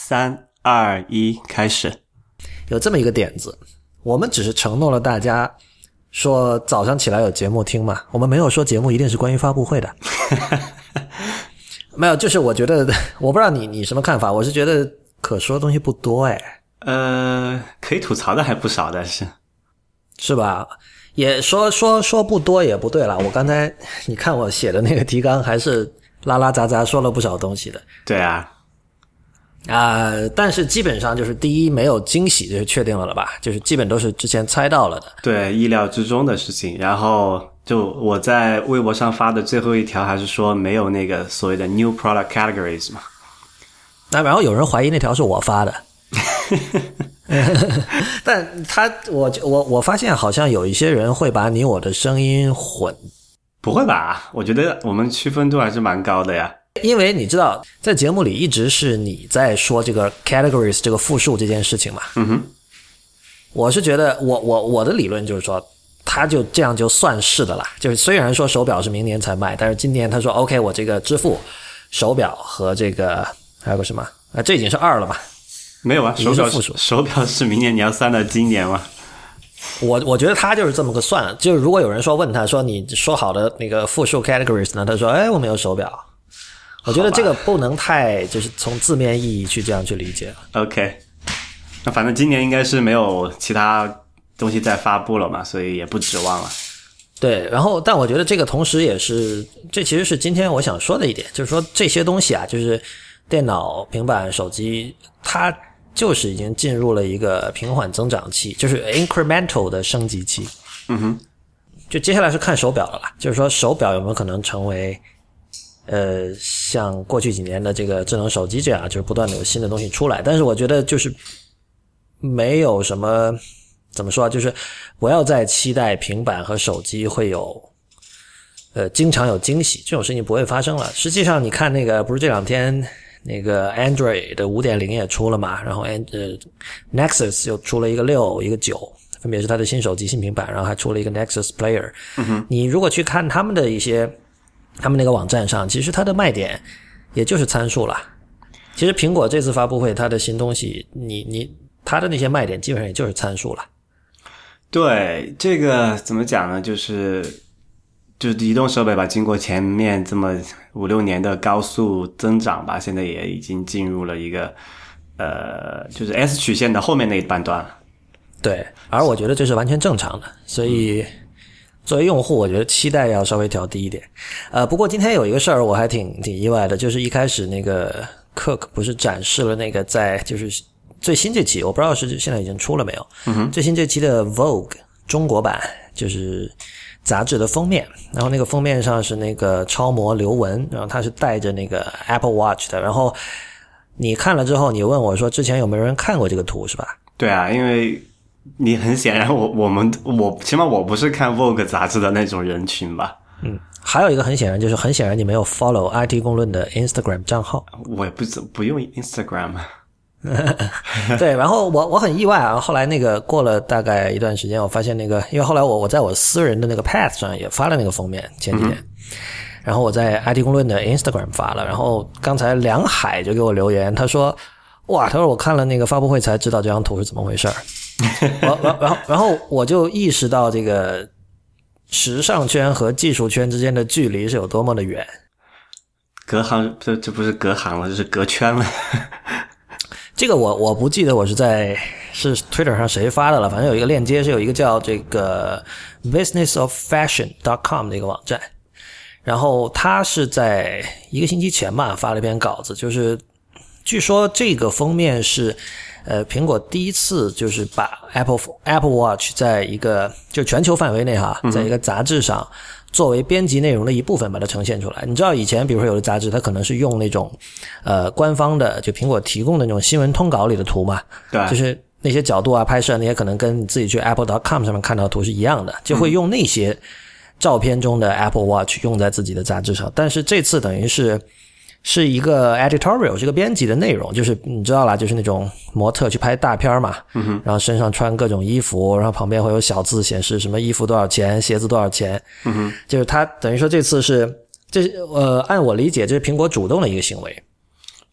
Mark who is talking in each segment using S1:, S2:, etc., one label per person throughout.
S1: 三二一，开始。
S2: 有这么一个点子，我们只是承诺了大家，说早上起来有节目听嘛，我们没有说节目一定是关于发布会的。没有，就是我觉得，我不知道你你什么看法，我是觉得可说的东西不多哎，
S1: 呃，可以吐槽的还不少，但是
S2: 是吧？也说说说不多也不对了。我刚才你看我写的那个提纲，还是拉拉杂杂说了不少东西的。
S1: 对啊，
S2: 啊、但是基本上就是第一没有惊喜，就是确定了了吧？就是基本都是之前猜到了的。
S1: 对意料之中的事情。然后就我在微博上发的最后一条，还是说没有那个所谓的 new product categories 嘛。
S2: 那然后有人怀疑那条是我发的，但他我我我发现好像有一些人会把你我的声音混，
S1: 不会吧？我觉得我们区分度还是蛮高的呀。
S2: 因为你知道在节目里一直是你在说这个 categories 这个复数这件事情嘛。
S1: 嗯哼，
S2: 我是觉得我我我的理论就是说，他就这样就算是的啦。就是虽然说手表是明年才卖，但是今年他说 OK，我这个支付手表和这个还有个什么啊，这已经是二了嘛。
S1: 没有啊，手表
S2: 复数
S1: 手表是明年你要算到今年吗？
S2: 我我觉得他就是这么个算，就是如果有人说问他说你说好的那个复数 categories 呢，他说哎我没有手表。我觉得这个不能太就是从字面意义去这样去理解了。
S1: OK，那反正今年应该是没有其他东西再发布了嘛，所以也不指望了。
S2: 对，然后但我觉得这个同时也是，这其实是今天我想说的一点，就是说这些东西啊，就是电脑、平板、手机，它就是已经进入了一个平缓增长期，就是 incremental 的升级期。
S1: 嗯哼，
S2: 就接下来是看手表了啦，就是说手表有没有可能成为，呃，像过去几年的这个智能手机这样，就是不断的有新的东西出来。但是我觉得就是没有什么怎么说啊，就是不要再期待平板和手机会有，呃，经常有惊喜，这种事情不会发生了。实际上，你看那个不是这两天那个 Android 的五点零也出了嘛，然后 An 呃 Nexus 又出了一个六一个九。分别是它的新手机、新平板，然后还出了一个 Nexus Player。你如果去看他们的一些，他们那个网站上，其实它的卖点也就是参数了。其实苹果这次发布会，它的新东西，你你它的那些卖点基本上也就是参数了。
S1: 对这个怎么讲呢？就是就是移动设备吧，经过前面这么五六年的高速增长吧，现在也已经进入了一个呃，就是 S 曲线的后面那一半段了。
S2: 对，而我觉得这是完全正常的，所以作为用户，我觉得期待要稍微调低一点。呃，不过今天有一个事儿我还挺挺意外的，就是一开始那个 Cook 不是展示了那个在就是最新这期，我不知道是现在已经出了没有，嗯、最新这期的 Vogue 中国版就是杂志的封面，然后那个封面上是那个超模刘雯，然后她是带着那个 Apple Watch 的，然后你看了之后，你问我说之前有没有人看过这个图是吧？
S1: 对啊，因为你很显然我，我们我起码我不是看 Vogue 杂志的那种人群吧。
S2: 嗯还有一个很显然就是很显然你没有 follow IT 公论的 Instagram 账号，
S1: 我也不怎不用 Instagram。
S2: 对，然后我我很意外啊，后来那个过了大概一段时间，我发现那个，因为后来我我在我私人的那个 Path 上也发了那个封面，前几天，然后我在 IT 公论的 Instagram 发了，然后刚才梁海就给我留言，他说。哇！他说我看了那个发布会才知道这张图是怎么回事儿，然 然然后然后我就意识到这个时尚圈和技术圈之间的距离是有多么的远。
S1: 隔行这这不是隔行了，这是隔圈了。
S2: 这个我我不记得我是在是 Twitter 上谁发的了，反正有一个链接是有一个叫这个 businessoffashion.com 的一个网站，然后他是在一个星期前吧发了一篇稿子，就是据说这个封面是呃苹果第一次就是把 Apple Apple Watch 在一个就全球范围内哈，在一个杂志上。作为编辑内容的一部分，把它呈现出来。你知道以前，比如说有的杂志，它可能是用那种，呃，官方的，就苹果提供的那种新闻通稿里的图嘛，
S1: 对，
S2: 就是那些角度啊、拍摄那些，可能跟你自己去 Apple.com 上面看到的图是一样的，就会用那些照片中的 Apple Watch 用在自己的杂志上。但是这次等于是是一个 editorial，是个编辑的内容，就是你知道啦，就是那种模特去拍大片嘛，
S1: 嗯
S2: 然后身上穿各种衣服，然后旁边会有小字显示什么衣服多少钱，鞋子多少钱，
S1: 嗯，
S2: 就是他等于说这次是这呃，按我理解，这是苹果主动的一个行为，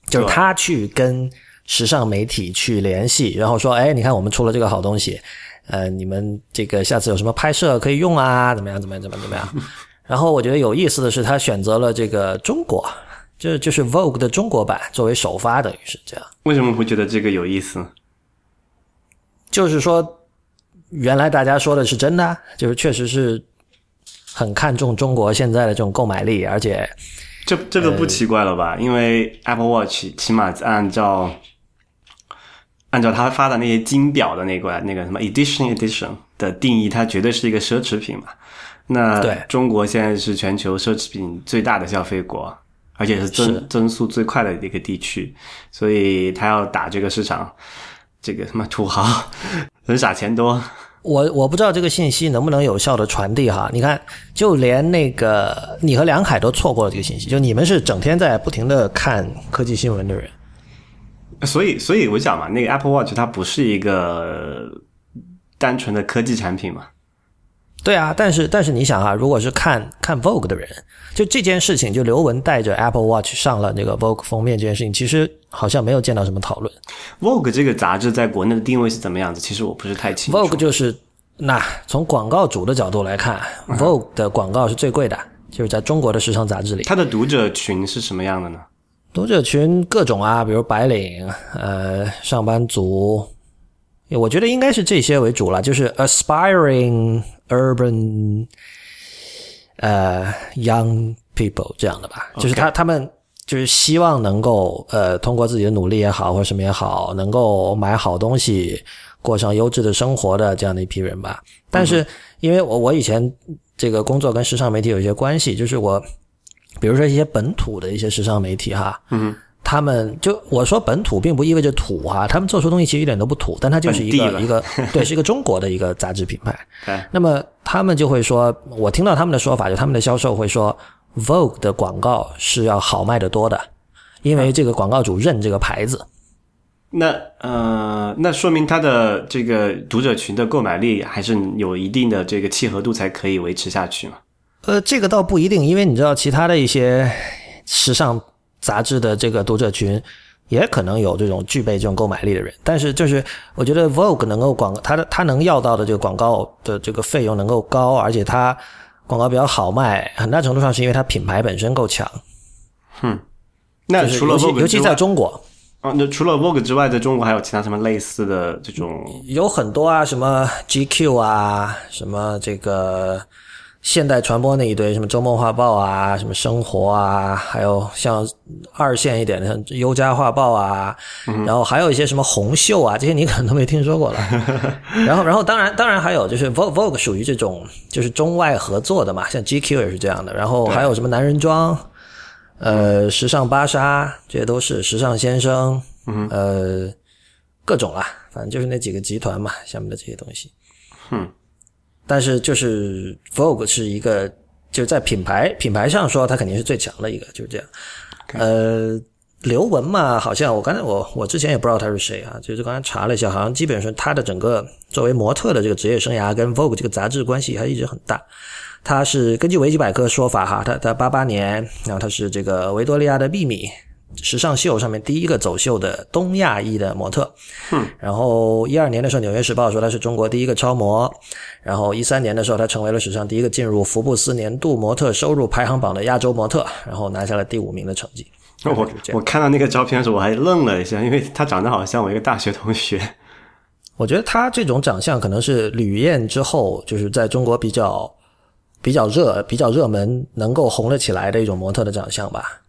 S2: 就是他去跟时尚媒体去联系，然后说，哎，你看我们出了这个好东西，呃，你们这个下次有什么拍摄可以用啊？怎么样？怎么样？怎么样？怎么样？然后我觉得有意思的是，他选择了这个中国，这就是 Vogue 的中国版作为首发，等于是这样。
S1: 为什么会觉得这个有意思？
S2: 就是说，原来大家说的是真的，就是确实是很看重中国现在的这种购买力，而且
S1: 这这个不奇怪了吧？因为 Apple Watch 起码按照按照他发的那些金表的那个那个什么 Edition Edition 的定义，它绝对是一个奢侈品嘛。那
S2: 对
S1: 中国现在是全球奢侈品最大的消费国，而且是增
S2: 是
S1: 增速最快的一个地区，所以他要打这个市场，这个什么土豪人傻钱多，
S2: 我我不知道这个信息能不能有效的传递哈。你看，就连那个你和梁凯都错过了这个信息，就你们是整天在不停的看科技新闻的人。
S1: 所以所以我讲嘛，那个 Apple Watch 它不是一个单纯的科技产品嘛。
S2: 对啊，但是但是你想啊，如果是看看 Vogue 的人，就这件事情，就刘雯带着 Apple Watch 上了那个 Vogue 封面这件事情，其实好像没有见到什么讨论。
S1: Vogue 这个杂志在国内的定位是怎么样子？其实我不是太清楚。
S2: Vogue 就是那从广告主的角度来看，Vogue 的广告是最贵的，就是在中国的时尚杂志里，
S1: 它的读者群是什么样的呢？
S2: 读者群各种啊，比如白领、呃上班族，我觉得应该是这些为主了，就是 aspiring urban 呃 young people 这样的吧，就是他他们就是希望能够呃通过自己的努力也好或者什么也好，能够买好东西，过上优质的生活的这样的一批人吧。但是因为我我以前这个工作跟时尚媒体有一些关系，就是我比如说一些本土的一些时尚媒体哈，
S1: 嗯，
S2: 他们就我说本土，并不意味着土哈，他们做出东西其实一点都不土，但它就是一个一个对，是一个中国的一个杂志品牌。那么他们就会说，我听到他们的说法，就他们的销售会说，Vogue 的广告是要好卖的多的，因为这个广告主认这个牌子。
S1: 那呃，那说明它的这个读者群的购买力还是有一定的这个契合度，才可以维持下去嘛。
S2: 呃，这个倒不一定，因为你知道，其他的一些时尚杂志的这个读者群，也可能有这种具备这种购买力的人。但是，就是我觉得 Vogue 能够广，它的它能要到的这个广告的这个费用能够高，而且它广告比较好卖，很大程度上是因为它品牌本身够强。
S1: 那除了
S2: 就是尤其
S1: Vogue
S2: 尤其
S1: 之外
S2: 在中国，
S1: 啊，那除了 Vogue 之外，在中国还有其他什么类似的这种？
S2: 有很多啊，什么 GQ 啊，什么这个现代传播那一堆，什么周末画报啊，什么生活啊，还有像二线一点的像优家画报啊，然后还有一些什么红袖啊，这些你可能都没听说过了。然后，然后当然当然还有就是 Vogue Vogue 属于这种就是中外合作的嘛，像 GQ 也是这样的。然后还有什么男人装。呃，时尚芭莎，这些都是时尚先生，嗯，呃，各种啦，反正就是那几个集团嘛，下面的这些东西。
S1: 嗯，
S2: 但是就是 Vogue 是一个，就是在品牌品牌上说，它肯定是最强的一个，就是这样。呃，刘雯嘛，好像我刚才我我之前也不知道他是谁啊，就是刚才查了一下，好像基本上他的整个作为模特的这个职业生涯跟 Vogue 这个杂志关系还一直很大。他是根据维基百科说法哈，他他八八年，然后他是这个维多利亚的秘密时尚秀上面第一个走秀的东亚裔的模特。
S1: 嗯，
S2: 然后一二年的时候，《纽约时报》说她是中国第一个超模，然后一三年的时候，她成为了史上第一个进入福布斯年度模特收入排行榜的亚洲模特，然后拿下了第五名的成绩。
S1: 我我看到那个照片的时候，我还愣了一下，因为她长得好像我一个大学同学。
S2: 我觉得她这种长相可能是吕燕之后，就是在中国比较比较热、比较热门、能够红了起来的一种模特的长相吧。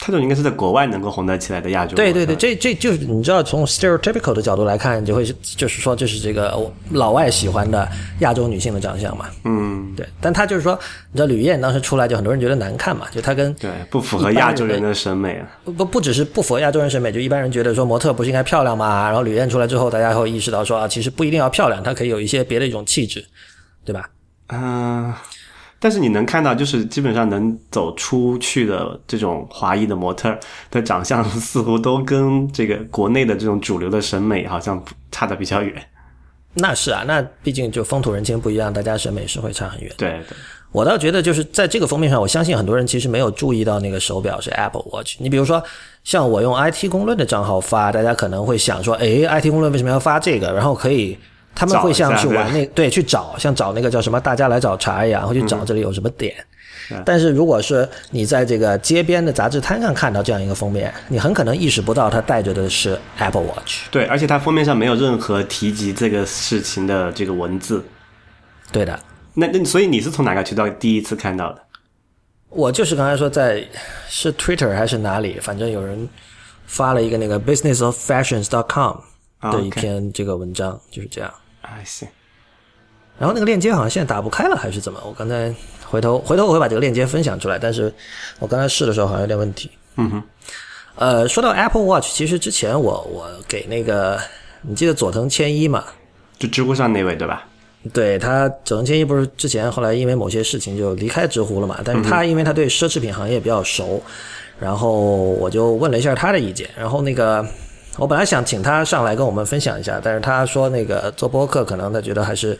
S1: 他这种应该是在国外能够红得起来的亚洲。
S2: 对对对，，这这就是你知道，从 stereotypical 的角度来看，就会是就是说，这是这个老外喜欢的亚洲女性的长相嘛。
S1: 嗯，
S2: 对，但他就是说，你知道吕燕当时出来，就很多人觉得难看嘛，就她跟
S1: 对，不符合亚洲人的审美啊。
S2: 不不不只是不符合亚洲人审美，就一般人觉得说模特不是应该漂亮嘛？然后吕燕出来之后，大家会意识到说啊，其实不一定要漂亮，她可以有一些别的一种气质，对吧？
S1: 嗯、但是你能看到，就是基本上能走出去的这种华裔的模特的长相，似乎都跟这个国内的这种主流的审美好像差的比较远。
S2: 那是啊，那毕竟就风土人情不一样，大家审美是会差很远。
S1: 对对，
S2: 我倒觉得就是在这个封面上，我相信很多人其实没有注意到那个手表是 Apple Watch。你比如说，像我用 IT 公论的账号发，大家可能会想说，诶 i t 公论为什么要发这个？然后可以他们会像去玩那对去找，像找那个叫什么大家来找茬一样，会去找这里有什么点。但是如果是你在这个街边的杂志摊上看到这样一个封面，你很可能意识不到它带着的是 Apple Watch。
S1: 对，而且它封面上没有任何提及这个事情的这个文字。
S2: 对的。
S1: 那那所以你是从哪个渠道第一次看到的？
S2: 我就是刚才说在是 Twitter 还是哪里，反正有人发了一个那个 businessoffashions.com 的一篇这个文章，就是这样。
S1: I see。
S2: 然后那个链接好像现在打不开了，还是怎么？我刚才回头回头我会把这个链接分享出来，但是我刚才试的时候好像有点问题。
S1: 嗯哼。
S2: 呃，说到 Apple Watch，其实之前我我给那个你记得佐藤千一嘛？
S1: 就知乎上那位对吧？
S2: 对他，佐藤千一不是之前后来因为某些事情就离开知乎了嘛？但是他因为他对奢侈品行业比较熟，然后我就问了一下他的意见。然后那个我本来想请他上来跟我们分享一下，但是他说那个做播客可能他觉得还是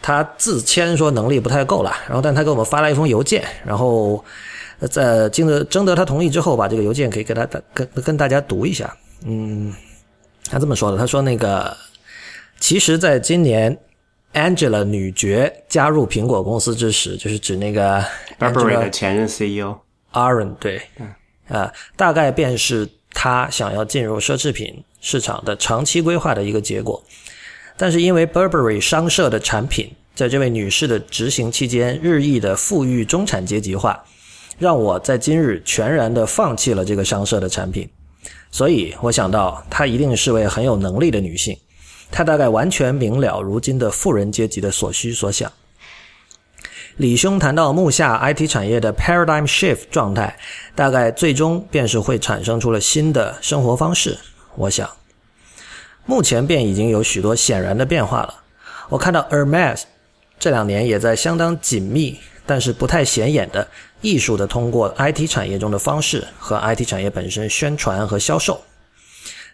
S2: 他自谦说能力不太够了。然后但他给我们发了一封邮件，然后在经得征得他同意之后，把这个邮件可以给他跟跟大家读一下。嗯，他这么说的，他说那个其实在今年。Angela 女爵加入苹果公司之时，就是指那个
S1: Burberry 的前任 CEO
S2: Aaron，对，啊，大概便是他想要进入奢侈品市场的长期规划的一个结果。但是因为 Burberry 商社的产品在这位女士的执行期间日益的富裕中产阶级化，让我在今日全然的放弃了这个商社的产品。所以我想到她一定是位很有能力的女性。她大概完全明了如今的富人阶级的所需所想。李兄谈到目下 IT 产业的 paradigm shift 状态，大概最终便是会产生出了新的生活方式。我想，目前便已经有许多显然的变化了。我看到 Hermes 这两年也在相当紧密，但是不太显眼的艺术的通过 IT 产业中的方式和 IT 产业本身宣传和销售。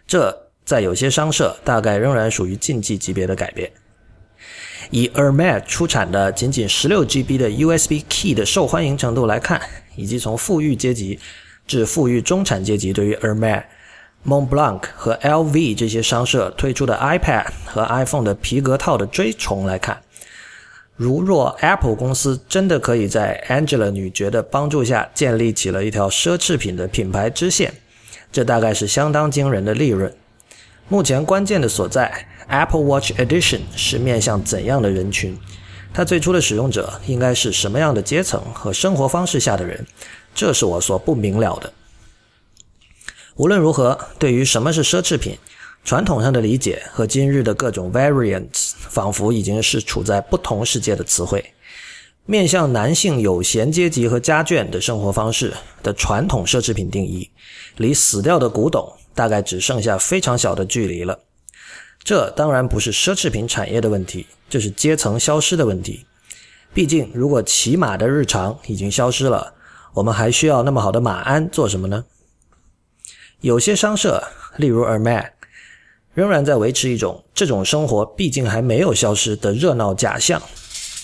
S2: 这。在有些商社，大概仍然属于竞技级别的改变。以 Hermes 出产的仅仅 16GB 的 USB Key 的受欢迎程度来看，以及从富裕阶级至富裕中产阶级对于 Hermes、Montblanc 和 LV 这些商社推出的 iPad 和 iPhone 的皮革套的追崇来看，如若 Apple 公司真的可以在 Angela 女爵的帮助下建立起了一条奢侈品的品牌支线，这大概是相当惊人的利润。目前关键的所在，Apple Watch Edition 是面向怎样的人群？它最初的使用者应该是什么样的阶层和生活方式下的人？这是我所不明了的。无论如何，对于什么是奢侈品，传统上的理解和今日的各种 variants 仿佛已经是处在不同世界的词汇。面向男性有闲阶级和家眷的生活方式的传统奢侈品定义，离死掉的古董。大概只剩下非常小的距离了。这当然不是奢侈品产业的问题，这是阶层消失的问题。毕竟，如果骑马的日常已经消失了，我们还需要那么好的马鞍做什么呢？有些商社，例如 Hermes，仍然在维持一种这种生活毕竟还没有消失的热闹假象，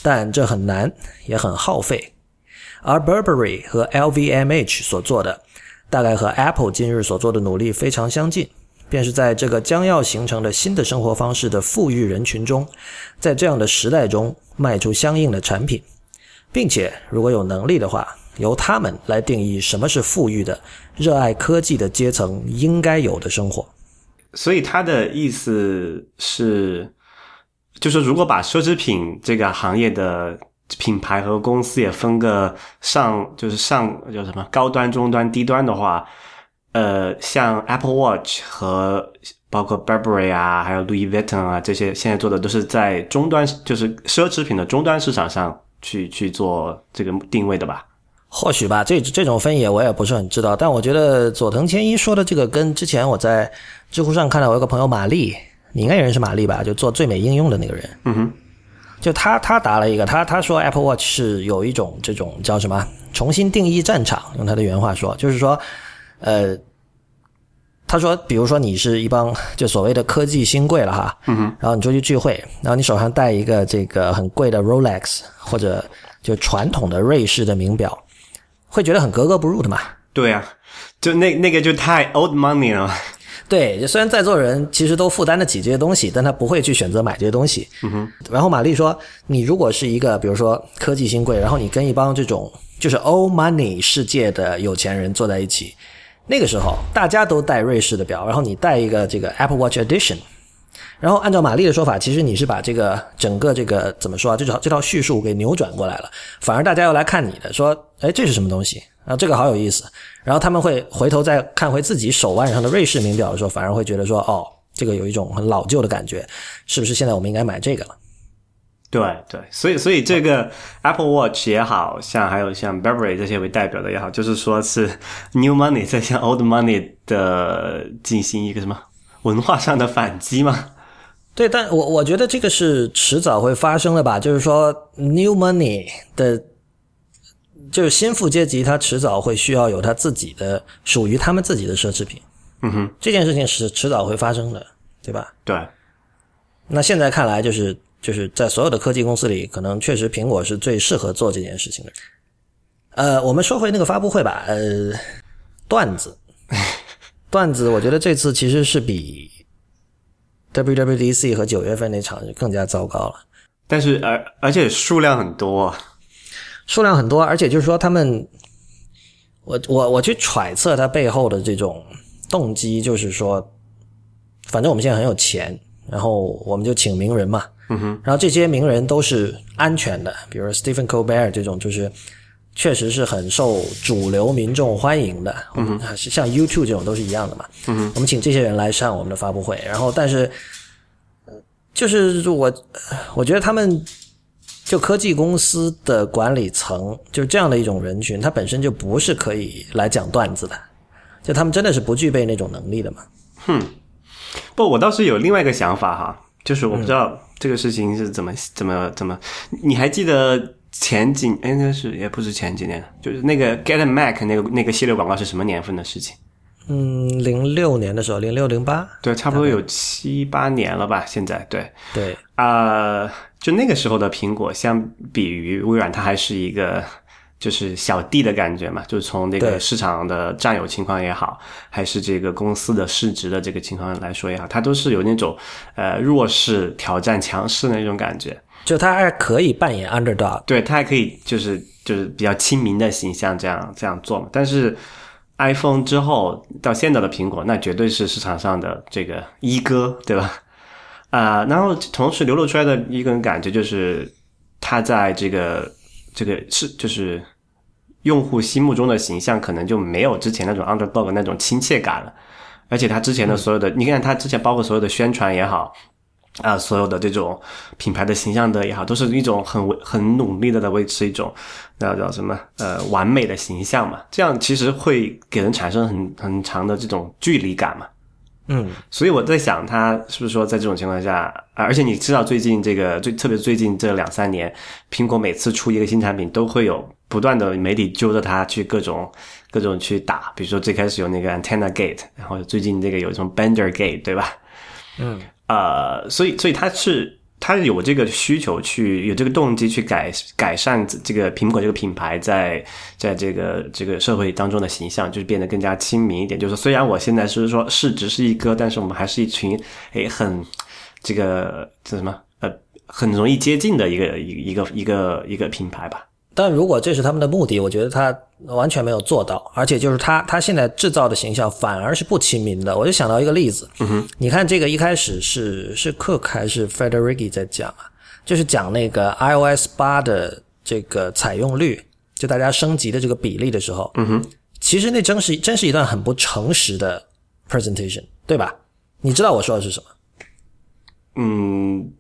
S2: 但这很难，也很耗费。而 Burberry 和 LVMH 所做的。大概和 Apple 今日所做的努力非常相近，便是在这个将要形成的新的生活方式的富裕人群中，在这样的时代中卖出相应的产品，并且如果有能力的话，由他们来定义什么是富裕的、热爱科技的阶层应该有的生活。
S1: 所以他的意思是，就是如果把奢侈品这个行业的。品牌和公司也分个上，就是上叫什么高端、中端、低端的话，呃，像 Apple Watch 和包括 Burberry 啊，还有 Louis Vuitton 啊，这些现在做的都是在终端，就是奢侈品的终端市场上去去做这个定位的吧？
S2: 或许吧，这这种分野我也不是很知道。但我觉得佐藤千一说的这个，跟之前我在知乎上看到我有个朋友玛丽，你应该也认识玛丽吧？就做最美应用的那个人。
S1: 嗯哼。
S2: 就他他答了一个，他他说 Apple Watch 是有一种这种叫什么重新定义战场，用他的原话说，就是说，呃，他说，比如说你是一帮就所谓的科技新贵了哈，然后你出去聚会，然后你手上戴一个这个很贵的 Rolex 或者就传统的瑞士的名表，会觉得很格格不入的嘛？
S1: 对啊，就那那个就太 old money 了。
S2: 对，虽然在座人其实都负担得起这些东西，但他不会去选择买这些东西。嗯哼。然后玛丽说：“你如果是一个比如说科技新贵，然后你跟一帮这种就是 old money 世界的有钱人坐在一起，那个时候大家都戴瑞士的表，然后你戴一个这个 Apple Watch Edition，然后按照玛丽的说法，其实你是把这个整个这个怎么说啊？这套这套叙述给扭转过来了，反而大家要来看你的，说：哎，这是什么东西？啊，这个好有意思。”然后他们会回头再看回自己手腕上的瑞士名表的时候，反而会觉得说：“哦，这个有一种很老旧的感觉，是不是现在我们应该买这个了？”
S1: 对对，所以所以这个 Apple Watch 也好像还有像 Burberry 这些为代表的也好，就是说是 New Money 在向 Old Money 的进行一个什么文化上的反击吗？
S2: 对，但我我觉得这个是迟早会发生的吧，就是说 New Money 的。就是新富阶级，他迟早会需要有他自己的属于他们自己的奢侈品。
S1: 嗯哼，
S2: 这件事情是迟早会发生的，对吧？
S1: 对。
S2: 那现在看来，就是就是在所有的科技公司里，可能确实苹果是最适合做这件事情的。呃，我们说回那个发布会吧。呃，段子，段子，我觉得这次其实是比 WWDC 和九月份那场更加糟糕了。
S1: 但是，而而且数量很多。
S2: 数量很多，而且就是说，他们，我我我去揣测他背后的这种动机，就是说，反正我们现在很有钱，然后我们就请名人嘛，
S1: 嗯哼，
S2: 然后这些名人都是安全的，比如 Stephen Colbert 这种，就是确实是很受主流民众欢迎的，
S1: 嗯
S2: 哼，是像 YouTube 这种都是一样的嘛，
S1: 嗯哼，
S2: 我们请这些人来上我们的发布会，然后但是，就是我我觉得他们。就科技公司的管理层，就是这样的一种人群，他本身就不是可以来讲段子的，就他们真的是不具备那种能力的嘛？
S1: 哼，不，我倒是有另外一个想法哈，就是我不知道这个事情是怎么怎么怎么，你还记得前几应该是也不是前几年，就是那个 Get Mac 那个那个系列广告是什么年份的事情？
S2: 嗯，零六年的时候，零六零八，
S1: 对，差不多有七八年了吧？现在，对，
S2: 对，
S1: 啊，就那个时候的苹果，相比于微软，它还是一个就是小弟的感觉嘛。就是从那个市场的占有情况也好，还是这个公司的市值的这个情况来说也好，它都是有那种呃弱势挑战强势的那种感觉。
S2: 就他还可以扮演 underdog，
S1: 对，他还可以就是就是比较亲民的形象这样这样做嘛，但是。iPhone 之后到现在的苹果，那绝对是市场上的这个一哥，对吧？啊，然后同时流露出来的一个感觉就是，他在这个这个是就是用户心目中的形象，可能就没有之前那种 underdog 那种亲切感了。而且他之前的所有的，你看他之前包括所有的宣传也好。啊，所有的这种品牌的形象的也好，都是一种很很努力的在维持一种那叫什么呃完美的形象嘛。这样其实会给人产生很很长的这种距离感嘛。
S2: 嗯，
S1: 所以我在想，他是不是说在这种情况下啊？而且你知道，最近这个最特别最近这两三年，苹果每次出一个新产品，都会有不断的媒体揪着他去各种各种去打。比如说最开始有那个 Antenna Gate，然后最近这个有一种 Bender Gate，对吧？
S2: 嗯。
S1: 呃，所以，所以他是他有这个需求去有这个动机去改改善这个苹果这个品牌在在这个这个社会当中的形象，就是变得更加亲民一点。就是虽然我现在是说市值是一哥，但是我们还是一群诶很这个叫什么呃很容易接近的一个一一个一个一个品牌吧。
S2: 但如果这是他们的目的，我觉得他完全没有做到，而且就是他他现在制造的形象反而是不亲民的。我就想到一个例子，你看这个一开始是是 Cook 还是 Federici 在讲啊？就是讲那个 iOS 八的这个采用率，就大家升级的这个比例的时候，
S1: 嗯哼，
S2: 其实那真是真是一段很不诚实的 presentation，对吧？你知道我说的是什么？
S1: 嗯。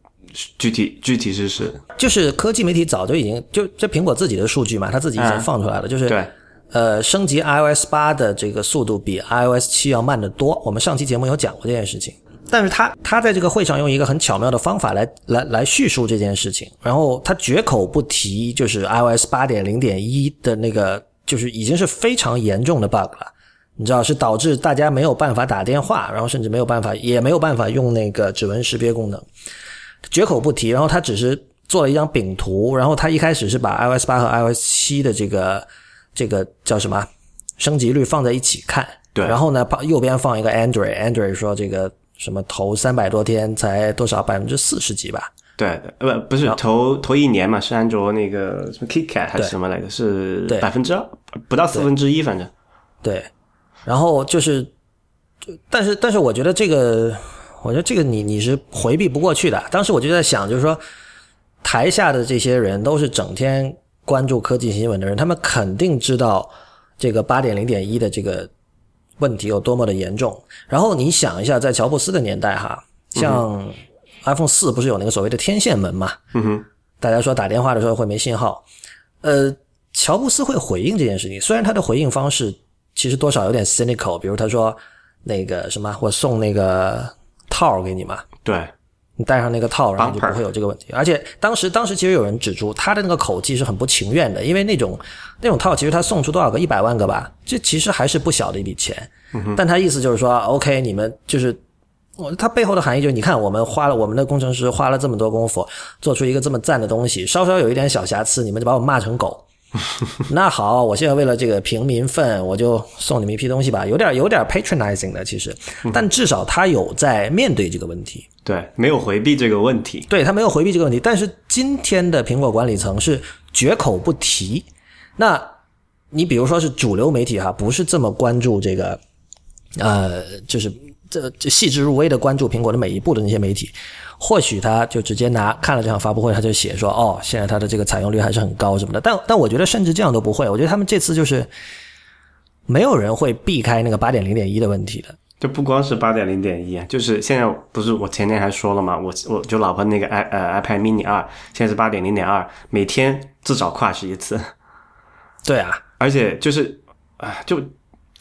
S1: 具体具体是是，
S2: 就是科技媒体早就已经就这苹果自己的数据嘛，他自己已经放出来了，就是
S1: 对，
S2: 呃，升级 iOS 八的这个速度比 iOS 七要慢得多。我们上期节目有讲过这件事情，但是他他在这个会上用一个很巧妙的方法来来来叙述这件事情，然后他绝口不提就是 iOS 八点零点一的那个就是已经是非常严重的 bug 了，你知道是导致大家没有办法打电话，然后甚至没有办法，也没有办法用那个指纹识别功能，绝口不提。然后他只是做了一张饼图，然后他一开始是把 iOS 八和 iOS 七的这个这个叫什么升级率放在一起看，
S1: 对
S2: 然后呢，旁右边放一个 Android，Android 说这个什么头三百多天才多少百分之四十几吧，
S1: 对，呃，不不是头头一年嘛，是安卓那个什么 KitKat 还是什么来着？是百分之二，不到四分之一，反正。
S2: 对，然后就是，但是但是我觉得这个，我觉得这个你你是回避不过去的。当时我就在想，就是说台下的这些人都是整天关注科技新闻的人，他们肯定知道这个八点零点一的这个问题有多么的严重。然后你想一下，在乔布斯的年代哈，像 iPhone 四不是有那个所谓的天线门嘛？
S1: 嗯哼，
S2: 大家说打电话的时候会没信号，呃，乔布斯会回应这件事情，虽然他的回应方式其实多少有点 cynical，比如他说那个什么，我送那个套给你嘛，
S1: 对，
S2: 你戴上那个套，然后就不会有这个问题。而且当时当时其实有人指出他的那个口气是很不情愿的，因为那种那种套其实他送出多少个一百万个吧，这其实还是不小的一笔钱。但他意思就是说，OK，你们就是。我他背后的含义就是，你看我们花了我们的工程师花了这么多功夫，做出一个这么赞的东西，稍稍有一点小瑕疵，你们就把我骂成狗。那好，我现在为了这个平民愤，我就送你们一批东西吧，有点有点 patronizing 的其实，但至少他有在面对这个问题。
S1: 对，没有回避这个问题。
S2: 对他没有回避这个问题，但是今天的苹果管理层是绝口不提。那你比如说是主流媒体哈，不是这么关注这个，呃，就是这这细致入微的关注苹果的每一步的那些媒体，或许他就直接拿看了这场发布会，他就写说哦，现在它的这个采用率还是很高什么的。但但我觉得甚至这样都不会，我觉得他们这次就是没有人会避开那个八点零点一的问题的。
S1: 就不光是八点零点一啊，就是现在不是我前天还说了嘛，我我就老婆那个 i 呃 iPad mini 二，现在是八点零点二，每天至少 crash 一次，
S2: 对啊，
S1: 而且就是啊就。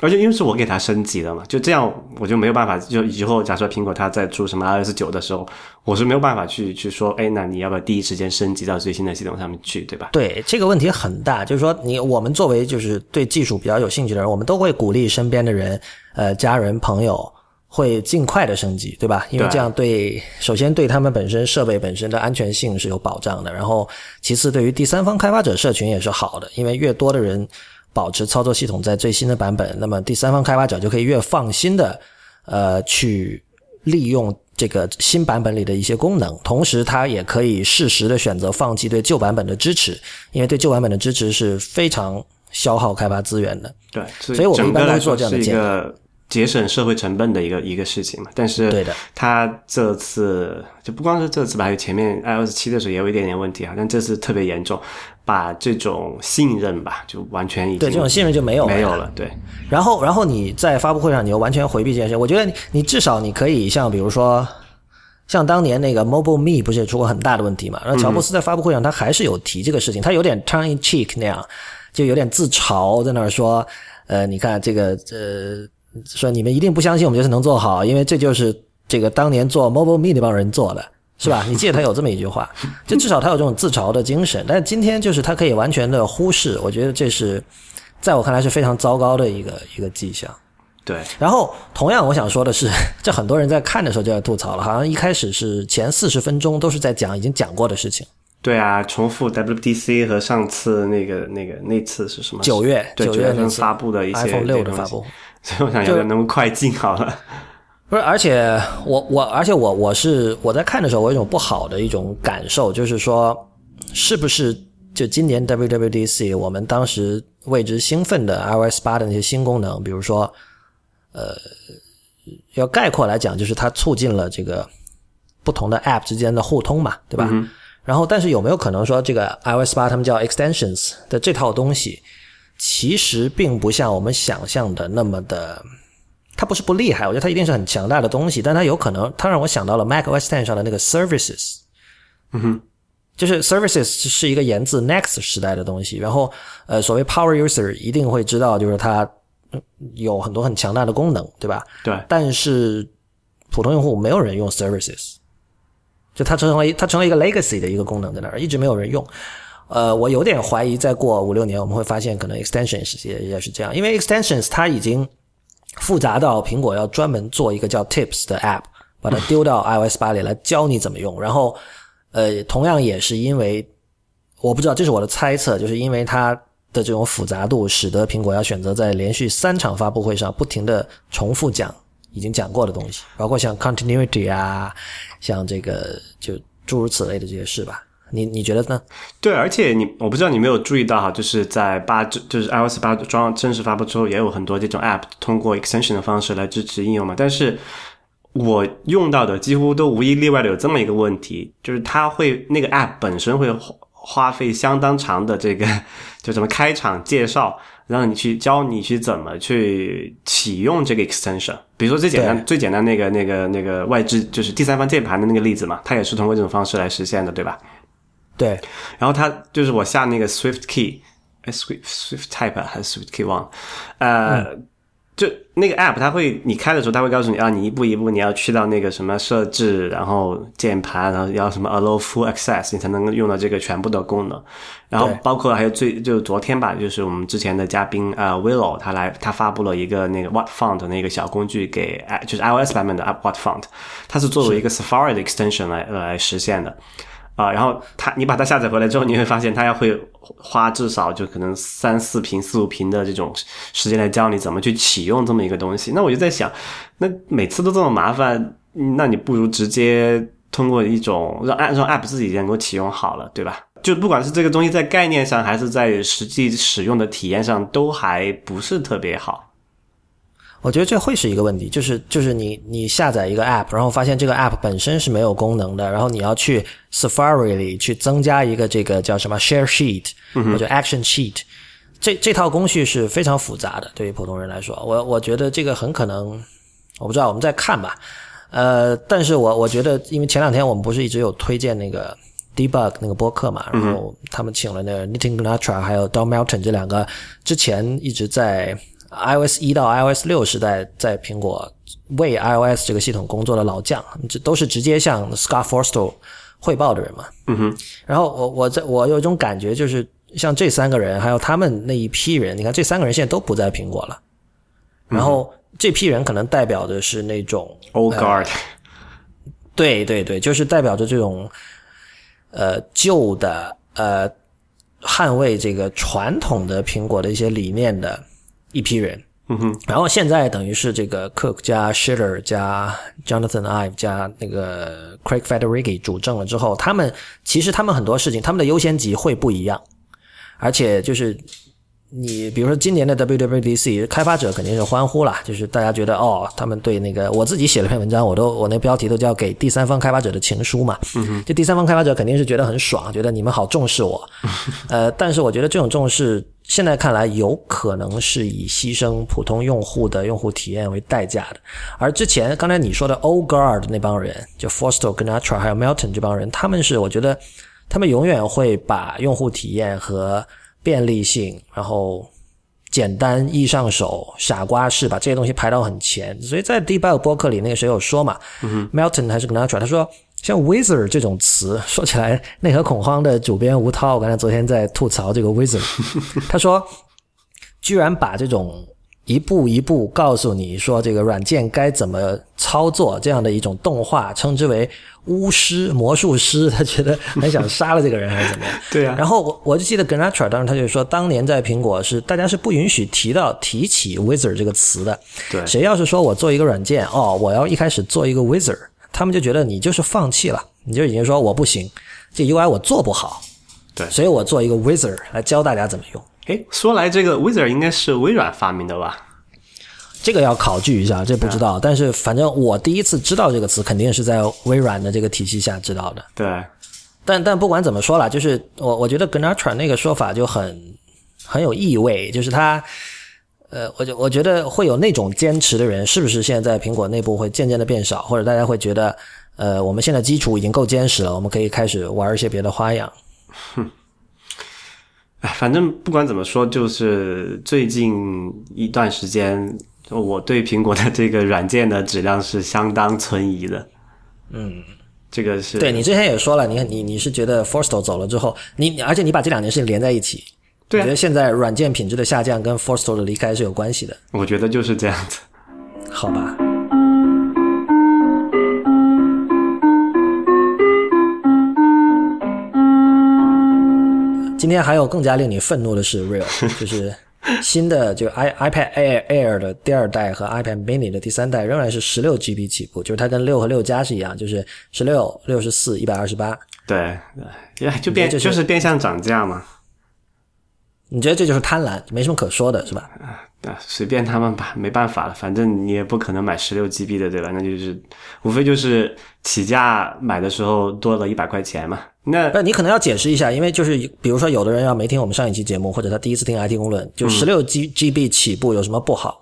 S1: 而且因为是我给它升级的嘛，就这样我就没有办法，就以后假设苹果它在出什么 iOS 九的时候，我是没有办法去去说，哎，那你要不要第一时间升级到最新的系统上面去，对吧？
S2: 对这个问题很大，就是说你我们作为就是对技术比较有兴趣的人，我们都会鼓励身边的人，呃，家人朋友会尽快的升级，对吧？因为这样对首先对他们本身设备本身的安全性是有保障的，然后其次对于第三方开发者社群也是好的，因为越多的人保持操作系统在最新的版本，那么第三方开发者就可以越放心的呃去利用这个新版本里的一些功能，同时它也可以适时的选择放弃对旧版本的支持，因为对旧版本的支持是非常消耗开发资源的。
S1: 对，所
S2: 所以我们一般
S1: 来说是一
S2: 做这样的建议
S1: 个节省社会成本的一个一个事情嘛。但是
S2: 对的
S1: 它这次就不光是这次吧，还有前面 iOS 七的时候也有一点点问题啊，但这次特别严重，把这种信任吧就完全已经
S2: 对这种信任就没有了
S1: 没有了。对，
S2: 然后，然后你在发布会上，你又完全回避这件事。我觉得你，你至少你可以像比如说，像当年那个 Mobile Me 不是也出过很大的问题嘛？然后乔布斯在发布会上，他还是有提这个事情，他有点 turn in cheek 那样，就有点自嘲，在那儿说，呃，你看这个，呃，说你们一定不相信我们就是能做好，因为这就是这个当年做 Mobile Me 那帮人做的。是吧？你记得他有这么一句话，就至少他有这种自嘲的精神。但是今天就是他可以完全的忽视，我觉得这是在我看来是非常糟糕的一个一个迹象。
S1: 对，
S2: 然后，同样我想说的是，这很多人在看的时候就在吐槽了，好像一开始是前四十分钟都是在讲已经讲过的事情。
S1: 对啊，重复 WDC 和上次那个那个那次是什么？
S2: 九月九月
S1: 份发布的一些
S2: iPhone 六的发布，
S1: 所以我想要能不能快进好了。
S2: 不是，而且我我而且我我是我在看的时候，我有一种不好的一种感受，就是说，是不是就今年 WWDC 我们当时为之兴奋的 iOS 八的那些新功能，比如说，呃，要概括来讲，就是它促进了这个不同的 App 之间的互通嘛，对吧？然后，但是有没有可能说，这个 iOS 八他们叫 Extensions 的这套东西，其实并不像我们想象的那么的。它不是不厉害，我觉得它一定是很强大的东西，但它有可能，它让我想到了 Mac OS Ten 上的那个 Services，
S1: 嗯哼，
S2: 就是 Services 是一个源自 Next 时代的东西，然后呃，所谓 Power User 一定会知道，就是它嗯有很多很强大的功能，对吧？
S1: 对，
S2: 但是普通用户没有人用 Services，就它成为它成为一个 Legacy 的一个功能在那儿，一直没有人用。呃，我有点怀疑，再过五六年我们会发现，可能 Extensions 也也是这样，因为 Extensions 它已经复杂到苹果要专门做一个叫 Tips 的 App，把它丢到 iOS 八里来教你怎么用。然后，呃，同样也是因为我不知道，这是我的猜测，就是因为它的这种复杂度，使得苹果要选择在连续三场发布会上不停的重复讲已经讲过的东西，包括像 Continuity 啊，像这个就诸如此类的这些事吧。你你觉得呢？
S1: 对，而且你我不知道你没有注意到哈，就是在八就是 iOS 八装正式发布之后，也有很多这种 App 通过 extension 的方式来支持应用嘛。但是我用到的几乎都无一例外的有这么一个问题，就是它会那个 App 本身会花费相当长的这个就怎么开场介绍，让你去教你去怎么去启用这个 extension。比如说最简单最简单那个那个那个外置就是第三方键盘的那个例子嘛，它也是通过这种方式来实现的，对吧？
S2: 对，
S1: 然后它就是我下那个 Swift Key，哎，Swift Swift Type 还是 Swift Key 忘了，呃，就那个 App 它会你开的时候，它会告诉你啊，你一步一步你要去到那个什么设置，然后键盘，然后要什么 Allow Full Access，你才能用到这个全部的功能。然后包括还有最就昨天吧，就是我们之前的嘉宾啊 Willow 他来他发布了一个那个 What Font 那个小工具给就是 iOS 版本的 App What Font，它是作为一个 Safari 的 extension 来来实现的。啊，然后它你把它下载回来之后，你会发现它要会花至少就可能三四屏、四五屏的这种时间来教你怎么去启用这么一个东西。那我就在想，那每次都这么麻烦，那你不如直接通过一种让让 App 自己能够启用好了，对吧？就不管是这个东西在概念上，还是在实际使用的体验上，都还不是特别好。
S2: 我觉得这会是一个问题，就是就是你你下载一个 app，然后发现这个 app 本身是没有功能的，然后你要去 Safari 里去增加一个这个叫什么 Share Sheet 或者 Action Sheet，这这套工序是非常复杂的，对于普通人来说，我我觉得这个很可能，我不知道，我们再看吧。呃，但是我我觉得，因为前两天我们不是一直有推荐那个 Debug 那个播客嘛，然后他们请了那个 Nitin Ganatra 还有 Don Melton 这两个之前一直在。iOS 一到 iOS 六时代，在苹果为 iOS 这个系统工作的老将，这都是直接向 Scott Forstall 汇报的人嘛。
S1: 嗯哼。
S2: 然后我我在我有一种感觉，就是像这三个人，还有他们那一批人，你看这三个人现在都不在苹果了。然后这批人可能代表的是那种
S1: Old Guard。
S2: 对对对，就是代表着这种呃旧的呃捍卫这个传统的苹果的一些理念的。一批人，
S1: 嗯哼，
S2: 然后现在等于是这个 Cook 加 Schiller 加 Jonathan Ive 加那个 Craig Federighi 主政了之后，他们其实他们很多事情，他们的优先级会不一样，而且就是。你比如说今年的 WWDC，开发者肯定是欢呼了，就是大家觉得哦，他们对那个我自己写了篇文章，我都我那标题都叫给第三方开发者的情书嘛。
S1: 嗯
S2: 就第三方开发者肯定是觉得很爽，觉得你们好重视我。呃，但是我觉得这种重视现在看来有可能是以牺牲普通用户的用户体验为代价的。而之前刚才你说的 Old Guard 那帮人，就 Forster、Gnatra 还有 Melton 这帮人，他们是我觉得他们永远会把用户体验和便利性，然后简单易上手，傻瓜式把这些东西排到很前。所以在 Debug 播客里，那个谁有说嘛，Melton 还是 Gnatra，他说像 Wizard 这种词，说起来内核恐慌的主编吴涛，我刚才昨天在吐槽这个 Wizard，他说居然把这种。一步一步告诉你说这个软件该怎么操作，这样的一种动画，称之为巫师、魔术师，他觉得很想杀了这个人还是怎么样？
S1: 对啊。
S2: 然后我我就记得 Gnatra 当时他就说，当年在苹果是大家是不允许提到提起 Wizard 这个词的。
S1: 对。
S2: 谁要是说我做一个软件哦，我要一开始做一个 Wizard，他们就觉得你就是放弃了，你就已经说我不行，这 UI 我做不好。
S1: 对。
S2: 所以我做一个 Wizard 来教大家怎么用。
S1: 哎，说来这个 Wizard 应该是微软发明的吧？
S2: 这个要考据一下，这不知道。但是反正我第一次知道这个词，肯定是在微软的这个体系下知道的。
S1: 对。
S2: 但但不管怎么说啦，就是我我觉得 Gnatra 那个说法就很很有意味，就是他呃，我就我觉得会有那种坚持的人，是不是现在在苹果内部会渐渐的变少，或者大家会觉得呃，我们现在基础已经够坚实了，我们可以开始玩一些别的花样。
S1: 哼。哎，反正不管怎么说，就是最近一段时间，我对苹果的这个软件的质量是相当存疑的。
S2: 嗯，
S1: 这个是
S2: 对你之前也说了，你看你你是觉得 Forstall 走了之后，你而且你把这两件事情连在一起，
S1: 对，
S2: 觉得现在软件品质的下降跟 Forstall 的离开是有关系的。
S1: 我觉得就是这样子。
S2: 好吧。今天还有更加令你愤怒的是，Real，就是新的就 i iPad Air Air 的第二代和 iPad Mini 的第三代仍然是十六 GB 起步，就是它跟六和六加是一样，就是十六、六十四、一百二十八。
S1: 对，对，就变就是变相涨价嘛。
S2: 你觉得这就是贪婪，没什么可说的，是吧？
S1: 啊，随便他们吧，没办法了，反正你也不可能买十六 GB 的，对吧？那就是无非就是起价买的时候多了一百块钱嘛。那
S2: 那你可能要解释一下，因为就是比如说有的人要没听我们上一期节目，或者他第一次听 IT 公论，就十六 G GB 起步有什么不好？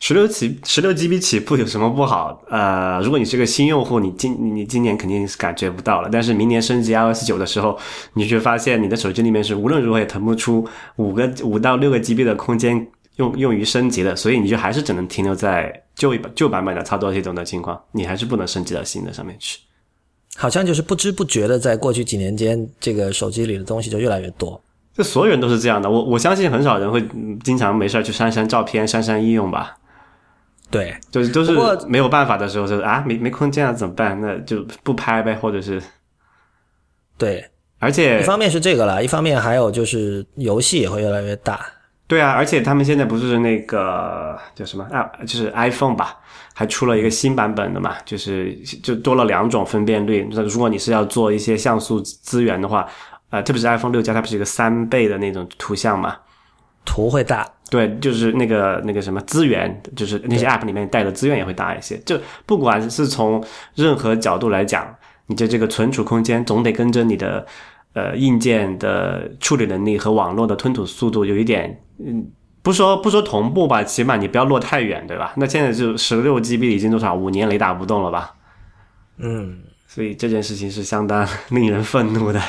S1: 十六起十六 GB 起步有什么不好？呃，如果你是个新用户，你今你今年肯定是感觉不到了，但是明年升级 iOS 九的时候，你就发现你的手机里面是无论如何也腾不出五个五到六个 GB 的空间。用用于升级的，所以你就还是只能停留在旧旧版本的操作系统的情况，你还是不能升级到新的上面去。
S2: 好像就是不知不觉的，在过去几年间，这个手机里的东西就越来越多。
S1: 这所有人都是这样的，我我相信很少人会经常没事去删删照片、删删应用吧。
S2: 对，
S1: 就是都是没有办法的时候，就是啊，没没空间了怎么办？那就不拍呗，或者是
S2: 对。
S1: 而且
S2: 一方面是这个了，一方面还有就是游戏也会越来越大。
S1: 对啊，而且他们现在不是那个叫什么啊，就是 iPhone 吧，还出了一个新版本的嘛，就是就多了两种分辨率。那如果你是要做一些像素资源的话，呃，特别是 iPhone 六加，它不是一个三倍的那种图像嘛，
S2: 图会大。
S1: 对，就是那个那个什么资源，就是那些 App 里面带的资源也会大一些。就不管是从任何角度来讲，你的这个存储空间总得跟着你的呃硬件的处理能力和网络的吞吐速度有一点。嗯，不说不说同步吧，起码你不要落太远，对吧？那现在就十六 GB 已经多少五年雷打不动了吧？
S2: 嗯，
S1: 所以这件事情是相当 令人愤怒的。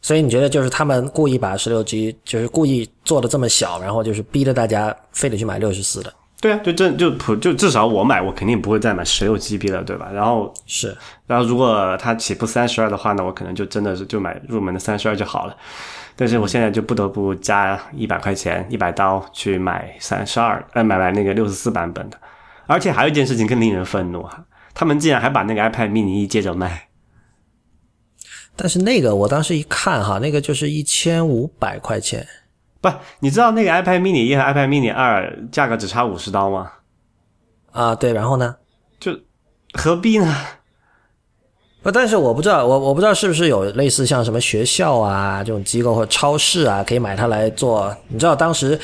S2: 所以你觉得就是他们故意把十六 G 就是故意做的这么小，然后就是逼着大家非得去买六十四的？
S1: 对啊，就这就普就至少我买我肯定不会再买十六 GB 了，对吧？然后
S2: 是，
S1: 然后如果它起步三十二的话呢，我可能就真的是就买入门的三十二就好了。但是我现在就不得不加一百块钱，一百刀去买三十二，呃，买买那个六十四版本的。而且还有一件事情更令人愤怒啊，他们竟然还把那个 iPad mini 一接着卖。
S2: 但是那个我当时一看哈，那个就是一千五百块钱。
S1: 不，你知道那个 iPad mini 一和 iPad mini 二价格只差五十刀吗？
S2: 啊，对，然后呢？
S1: 就何必呢？
S2: 不，但是我不知道，我我不知道是不是有类似像什么学校啊这种机构或者超市啊，可以买它来做。你知道当时，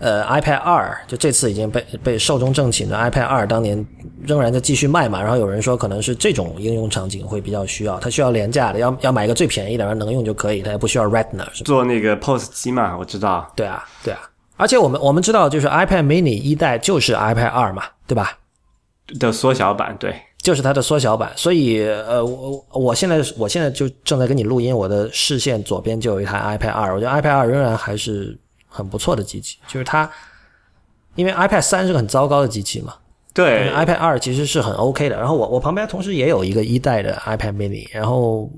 S2: 呃，iPad 二就这次已经被被寿终正寝的 iPad 二，当年仍然在继续卖嘛。然后有人说可能是这种应用场景会比较需要，它需要廉价的，要要买一个最便宜的，然后能用就可以，它也不需要 Retina。
S1: 做那个 POS 机嘛，我知道。
S2: 对啊，对啊。而且我们我们知道，就是 iPad mini 一代就是 iPad 二嘛，对吧？
S1: 的缩小版，对。
S2: 就是它的缩小版，所以呃，我我现在我现在就正在跟你录音，我的视线左边就有一台 iPad 二，我觉得 iPad 二仍然还是很不错的机器，就是它，因为 iPad 三是个很糟糕的机器嘛，
S1: 对
S2: ，iPad 二其实是很 OK 的，然后我我旁边同时也有一个一代的 iPad mini，然后。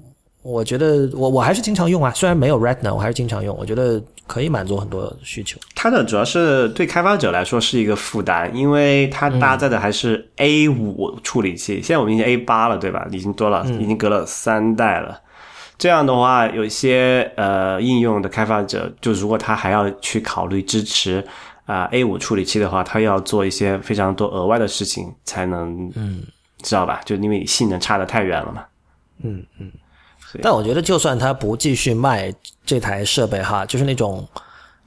S2: 我觉得我我还是经常用啊，虽然没有 Retina，我还是经常用。我觉得可以满足很多需求。
S1: 它的主要是对开发者来说是一个负担，因为它搭载的还是 A 五处理器，现在我们已经 A 八了，对吧？已经多了，已经隔了三代了。这样的话，有一些呃应用的开发者，就如果他还要去考虑支持啊 A 五处理器的话，他要做一些非常多额外的事情才能，
S2: 嗯，
S1: 知道吧？就因为性能差的太远了嘛。
S2: 嗯嗯。但我觉得，就算他不继续卖这台设备哈，就是那种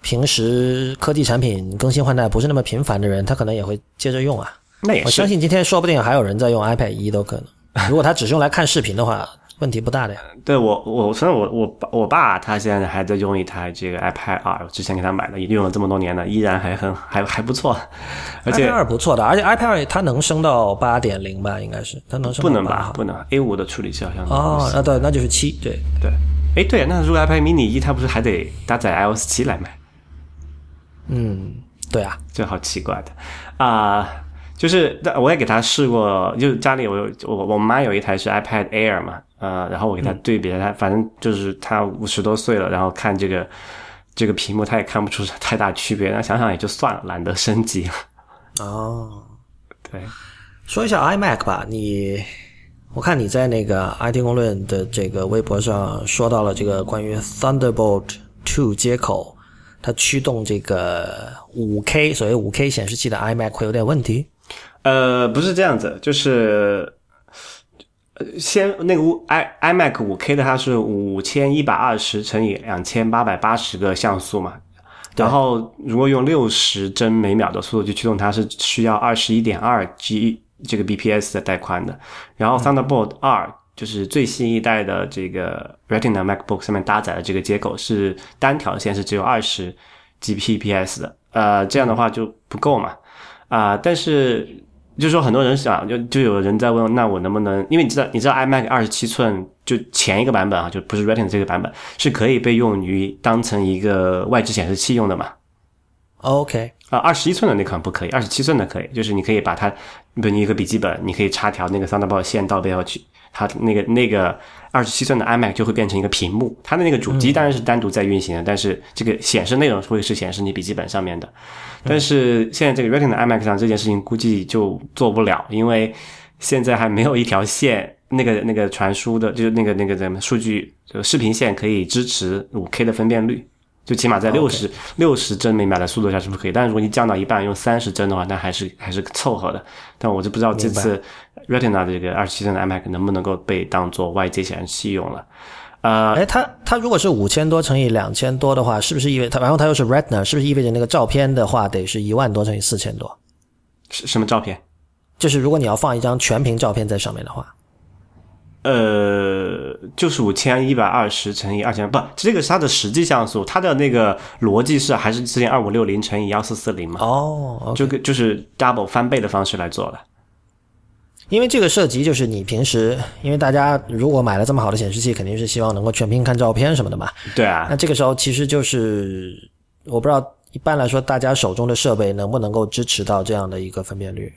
S2: 平时科技产品更新换代不是那么频繁的人，他可能也会接着用啊。
S1: 那也是。
S2: 我相信今天说不定还有人在用 iPad 一都可能。如果他只是用来看视频的话。问题不大的呀。
S1: 对我，我虽然我我我爸他现在还在用一台这个 iPad 二，之前给他买的，用了这么多年了，依然还很还还不错。而且
S2: iPad 二不错的，而且 iPad 二它能升到八点零吧？应该是它能升
S1: 不能吧？不能，A 五的处理器好像
S2: 哦，那对，那就是七，对
S1: 对。哎，对，那如果 iPad mini 一，它不是还得搭载 iOS 七来买？
S2: 嗯，对啊，
S1: 这好奇怪的啊！就是，我也给他试过，就是家里我有我我妈有一台是 iPad Air 嘛。呃，然后我给他对比了，他反正就是他五十多岁了，然后看这个这个屏幕，他也看不出太大区别。那想想也就算了，懒得升级。
S2: 哦，
S1: 对，
S2: 说一下 iMac 吧，你我看你在那个 IT 公论的这个微博上说到了这个关于 Thunderbolt Two 接口，它驱动这个五 K 所谓五 K 显示器的 iMac 会有点问题。
S1: 呃，不是这样子，就是呃，先那个五 i iMac 五 K 的它是五千一百二十乘以两千八百八十个像素嘛，然后如果用六十帧每秒的速度去驱动它，是需要二十一点二 G 这个 bps 的带宽的。然后 Thunderbolt 二就是最新一代的这个 Retina MacBook 上面搭载的这个接口是单条线是只有二十 Gbps 的，呃，这样的话就不够嘛，啊、但是就是说很多人想，就就有人在问，那我能不能？因为你知道，你知道 iMac 二十七寸就前一个版本啊，就不是 Retina 这个版本，是可以被用于当成一个外置显示器用的嘛
S2: ？OK，
S1: 啊，二十一寸的那款不可以，二十七寸的可以，就是你可以把它，比如你一个笔记本，你可以插条那个 Thunderbolt 线到背后去，它那个那个二十七寸的 iMac 就会变成一个屏幕，它的那个主机当然是单独在运行的，但是这个显示内容会是显示你笔记本上面的。但是现在这个 Retina iMac 上这件事情估计就做不了，因为现在还没有一条线，那个那个传输的，就是那个那个什么数据，就视频线可以支持五 K 的分辨率。就起码在六十六十帧每秒的速度下是不是可以，但是如果你降到一半用三十帧的话，那还是还是凑合的。但我就不知道这次 Retina 的这个二十七寸的 iMac 能不能够被当做外接显示器用了。呃，
S2: 哎，它它如果是五千多乘以两千多的话，是不是意味它然后它又是 Retina，是不是意味着那个照片的话得是一万多乘以四千多？
S1: 什什么照片？
S2: 就是如果你要放一张全屏照片在上面的话，
S1: 呃，就是五千一百二十乘以二千，不，这个是它的实际像素，它的那个逻辑是还是之前二五六零乘以幺四四零嘛？
S2: 哦
S1: 这个就是 double 翻倍的方式来做的。
S2: 因为这个涉及就是你平时，因为大家如果买了这么好的显示器，肯定是希望能够全屏看照片什么的嘛。
S1: 对啊
S2: 那，这个时候其实就是我不知道，一般来说大家手中的设备能不能够支持到这样的一个分辨率？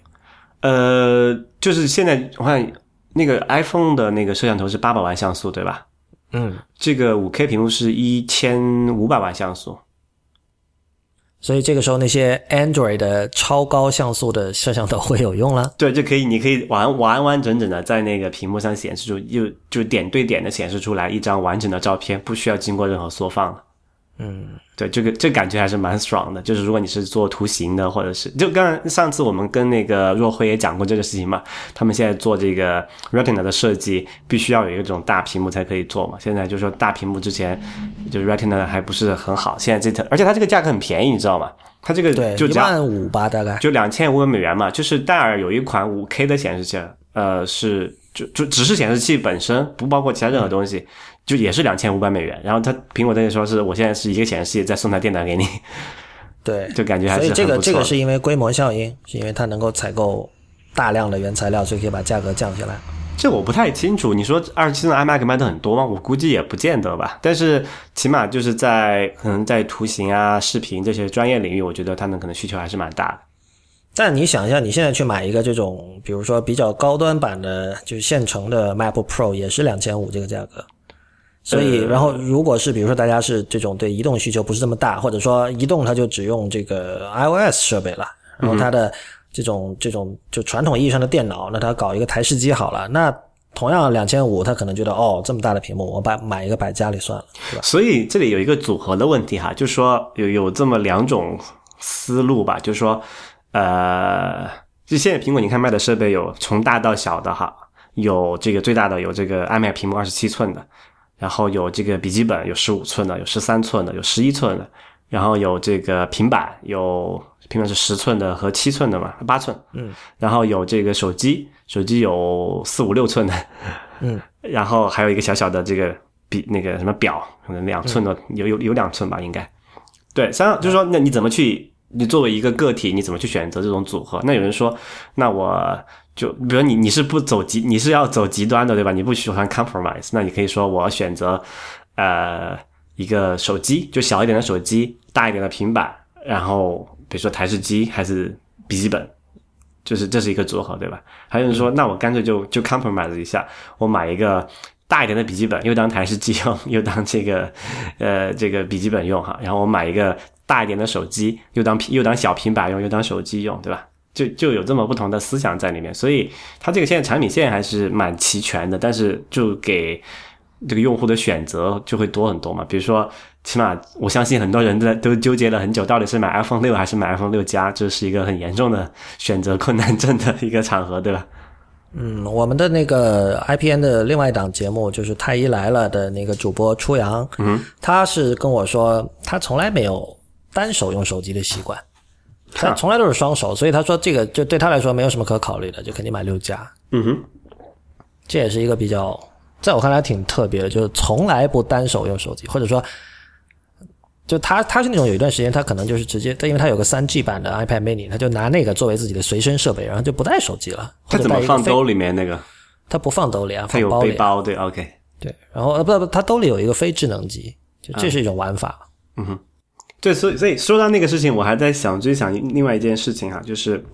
S1: 呃，就是现在我看那个 iPhone 的那个摄像头是八百万像素，对吧？
S2: 嗯，
S1: 这个五 K 屏幕是一千五百万像素。
S2: 所以这个时候那些 Android 的超高像素的摄像头会有用了。
S1: 对，就可以，你可以完完完整整的在那个屏幕上显示出，就就点对点的显示出来一张完整的照片，不需要经过任何缩放。
S2: 嗯，
S1: 对，这个这感觉还是蛮爽的。就是如果你是做图形的，或者是就刚才上次我们跟那个若辉也讲过这个事情嘛，他们现在做这个 Retina 的设计，必须要有一个这种大屏幕才可以做嘛。现在就是说大屏幕之前就是 Retina 还不是很好，现在这台，而且它这个价格很便宜，你知道吗？它这个
S2: 对，一万五吧，大概。
S1: 就两千五百美元嘛，就是戴尔有一款五 K 的显示器，呃，是就就只是显示器本身，不包括其他任何东西，就也是两千五百美元。然后他苹果在那说是我现在是一个显示器，再送台电脑给你，
S2: 对，
S1: 就感觉还是
S2: 所以这个这个是因为规模效应，是因为它能够采购大量的原材料，所以可以把价格降下来。
S1: 这我不太清楚。你说二十七寸 iMac 卖的很多吗？我估计也不见得吧。但是起码就是在可能在图形啊、视频这些专业领域，我觉得他们可能需求还是蛮大的。
S2: 但你想一下，你现在去买一个这种，比如说比较高端版的，就是现成的 MacBook Pro，也是两千五这个价格。所以，然后如果是比如说大家是这种对移动需求不是这么大，或者说移动它就只用这个 iOS 设备了，然后它的这种这种就传统意义上的电脑，那它搞一个台式机好了，那同样两千五，他可能觉得哦这么大的屏幕，我把买一个摆家里算了，对吧？
S1: 所以这里有一个组合的问题哈，就是说有有这么两种思路吧，就是说，呃，就现在苹果你看卖的设备有从大到小的哈，有这个最大的有这个 iMac 屏幕二十七寸的，然后有这个笔记本有十五寸的，有十三寸的，有十一寸的，然后有这个平板有平板是十寸的和七寸的嘛，八寸，
S2: 嗯，
S1: 然后有这个手机，手机有四五六寸的，
S2: 嗯，
S1: 然后还有一个小小的这个笔那个什么表，可能两寸的，有有有两寸吧，应该。对，三就是说，那你怎么去？你作为一个个体，你怎么去选择这种组合？那有人说，那我就比如你你是不走极，你是要走极端的，对吧？你不喜欢 compromise，那你可以说我选择呃一个手机，就小一点的手机，大一点的平板，然后比如说台式机还是笔记本，就是这是一个组合，对吧？还有人说，那我干脆就就 compromise 一下，我买一个大一点的笔记本，又当台式机用，又当这个呃这个笔记本用哈，然后我买一个大一点的手机，又当又当小平板用，又当手机用，对吧？就就有这么不同的思想在里面，所以它这个现在产品线还是蛮齐全的，但是就给这个用户的选择就会多很多嘛。比如说，起码我相信很多人在都纠结了很久，到底是买 iPhone 六还是买 iPhone 六加，这是一个很严重的选择困难症的一个场合，对吧？
S2: 嗯，我们的那个 IPN 的另外一档节目就是《太医来了》的那个主播初阳，
S1: 嗯，
S2: 他是跟我说，他从来没有单手用手机的习惯，他从来都是双手，所以他说这个就对他来说没有什么可考虑的，就肯定买六加。
S1: 嗯哼，
S2: 这也是一个比较，在我看来挺特别的，就是从来不单手用手机，或者说。就他，他是那种有一段时间，他可能就是直接，他因为他有个三 G 版的 iPad Mini，他就拿那个作为自己的随身设备，然后就不带手机了。
S1: 他怎么放兜里面那个？
S2: 他不放兜里啊，
S1: 他有
S2: 包里。
S1: 背包，对，OK。
S2: 对，然后呃不不，他兜里有一个非智能机，就这是一种玩法。
S1: 嗯哼，对，所以所以说到那个事情，我还在想追想另外一件事情哈，就是。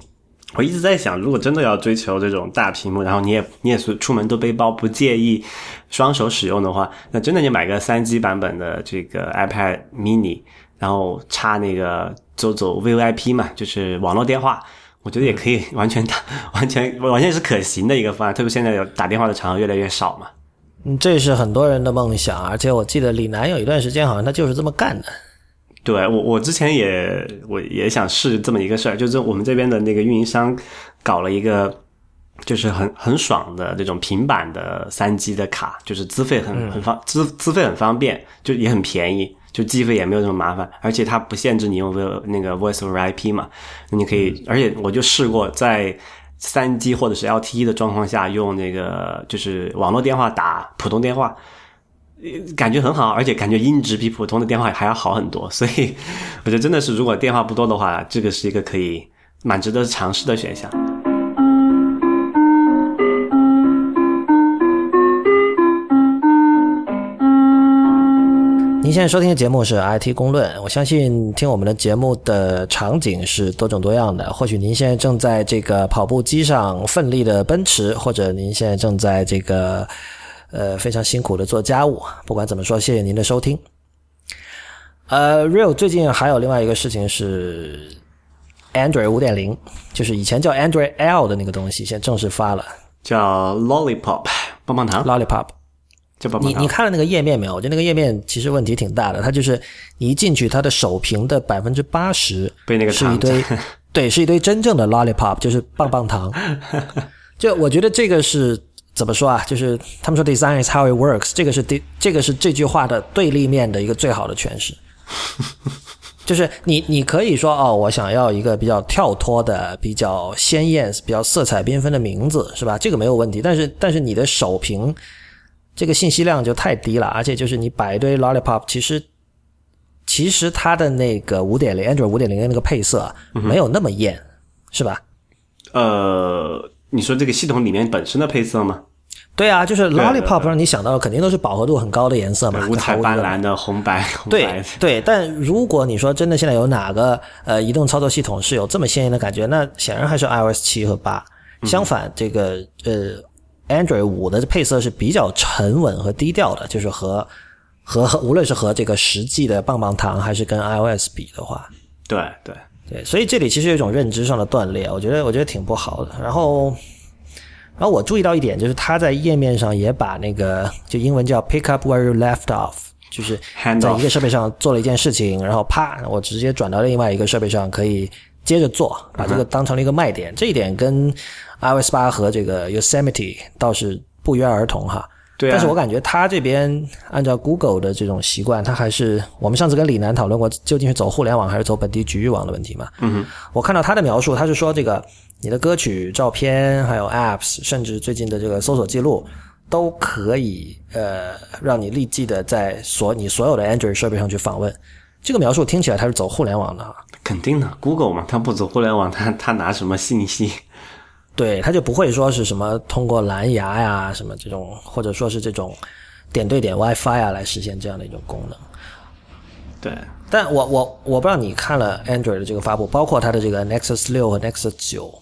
S1: 我一直在想，如果真的要追求这种大屏幕，然后你也你也是出门都背包，不介意双手使用的话，那真的你买个三 G 版本的这个 iPad Mini，然后插那个走走 VVIP 嘛，就是网络电话，我觉得也可以完全打，完全完全是可行的一个方案。特别现在有打电话的场合越来越少嘛。
S2: 嗯，这是很多人的梦想，而且我记得李楠有一段时间好像他就是这么干的。
S1: 对我，我之前也我也想试这么一个事儿，就是我们这边的那个运营商搞了一个，就是很很爽的这种平板的三 G 的卡，就是资费很很方资资费很方便，就也很便宜，就计费也没有那么麻烦，而且它不限制你用 V 那个 Voice over IP 嘛，你可以，而且我就试过在三 G 或者是 LTE 的状况下用那个就是网络电话打普通电话。感觉很好，而且感觉音质比普通的电话还要好很多，所以我觉得真的是，如果电话不多的话，这个是一个可以蛮值得尝试的选项。
S2: 您现在收听的节目是 IT 公论，我相信听我们的节目的场景是多种多样的。或许您现在正在这个跑步机上奋力的奔驰，或者您现在正在这个。呃，非常辛苦的做家务。不管怎么说，谢谢您的收听。呃，Real 最近还有另外一个事情是，Android 五点零，就是以前叫 Android L 的那个东西，现在正式发了，
S1: 叫 Lollipop 棒棒糖。
S2: Lollipop，
S1: 叫棒棒糖。
S2: 你你看了那个页面没有？我觉得那个页面其实问题挺大的。它就是你一进去，它的首屏的百分之八十
S1: 被那个
S2: 是一堆，对，是一堆真正的 Lollipop，就是棒棒糖。就我觉得这个是。怎么说啊？就是他们说 “design is how it works”，这个是第这个是这句话的对立面的一个最好的诠释。就是你你可以说哦，我想要一个比较跳脱的、比较鲜艳、比较色彩缤纷的名字，是吧？这个没有问题。但是但是你的首屏这个信息量就太低了，而且就是你摆一堆 lollipop，其实其实它的那个五点零 Android 五点零的那个配色没有那么艳，是吧？
S1: 呃。你说这个系统里面本身的配色吗？
S2: 对啊，就是 Lollipop 让你想到的肯定都是饱和度很高的颜色嘛，
S1: 五彩斑斓的红白。
S2: 对对，但如果你说真的，现在有哪个呃移动操作系统是有这么鲜艳的感觉？那显然还是 iOS 七和八。相反，这个呃 Android 五的配色是比较沉稳和低调的，就是和和和无论是和这个实际的棒棒糖，还是跟 iOS 比的话，
S1: 对对。
S2: 对，所以这里其实有一种认知上的断裂，我觉得我觉得挺不好的。然后，然后我注意到一点，就是他在页面上也把那个就英文叫 pick up where you left off，就是在一个设备上做了一件事情，然后啪，我直接转到另外一个设备上可以接着做，把这个当成了一个卖点。这一点跟 iOS 八和这个 Yosemite 倒是不约而同哈。
S1: 对，
S2: 但是我感觉他这边按照 Google 的这种习惯，他还是我们上次跟李楠讨论过，究竟是走互联网还是走本地局域网的问题嘛？
S1: 嗯，
S2: 我看到他的描述，他是说这个你的歌曲、照片，还有 Apps，甚至最近的这个搜索记录，都可以呃让你立即的在所你所有的 Android 设备上去访问。这个描述听起来他是走互联网的，
S1: 肯定的，Google 嘛，他不走互联网，他他拿什么信息？
S2: 对，它就不会说是什么通过蓝牙呀，什么这种，或者说是这种点对点 WiFi 啊来实现这样的一种功能。
S1: 对，
S2: 但我我我不知道你看了 Android 的这个发布，包括它的这个 Nexus 六和 Nexus 九，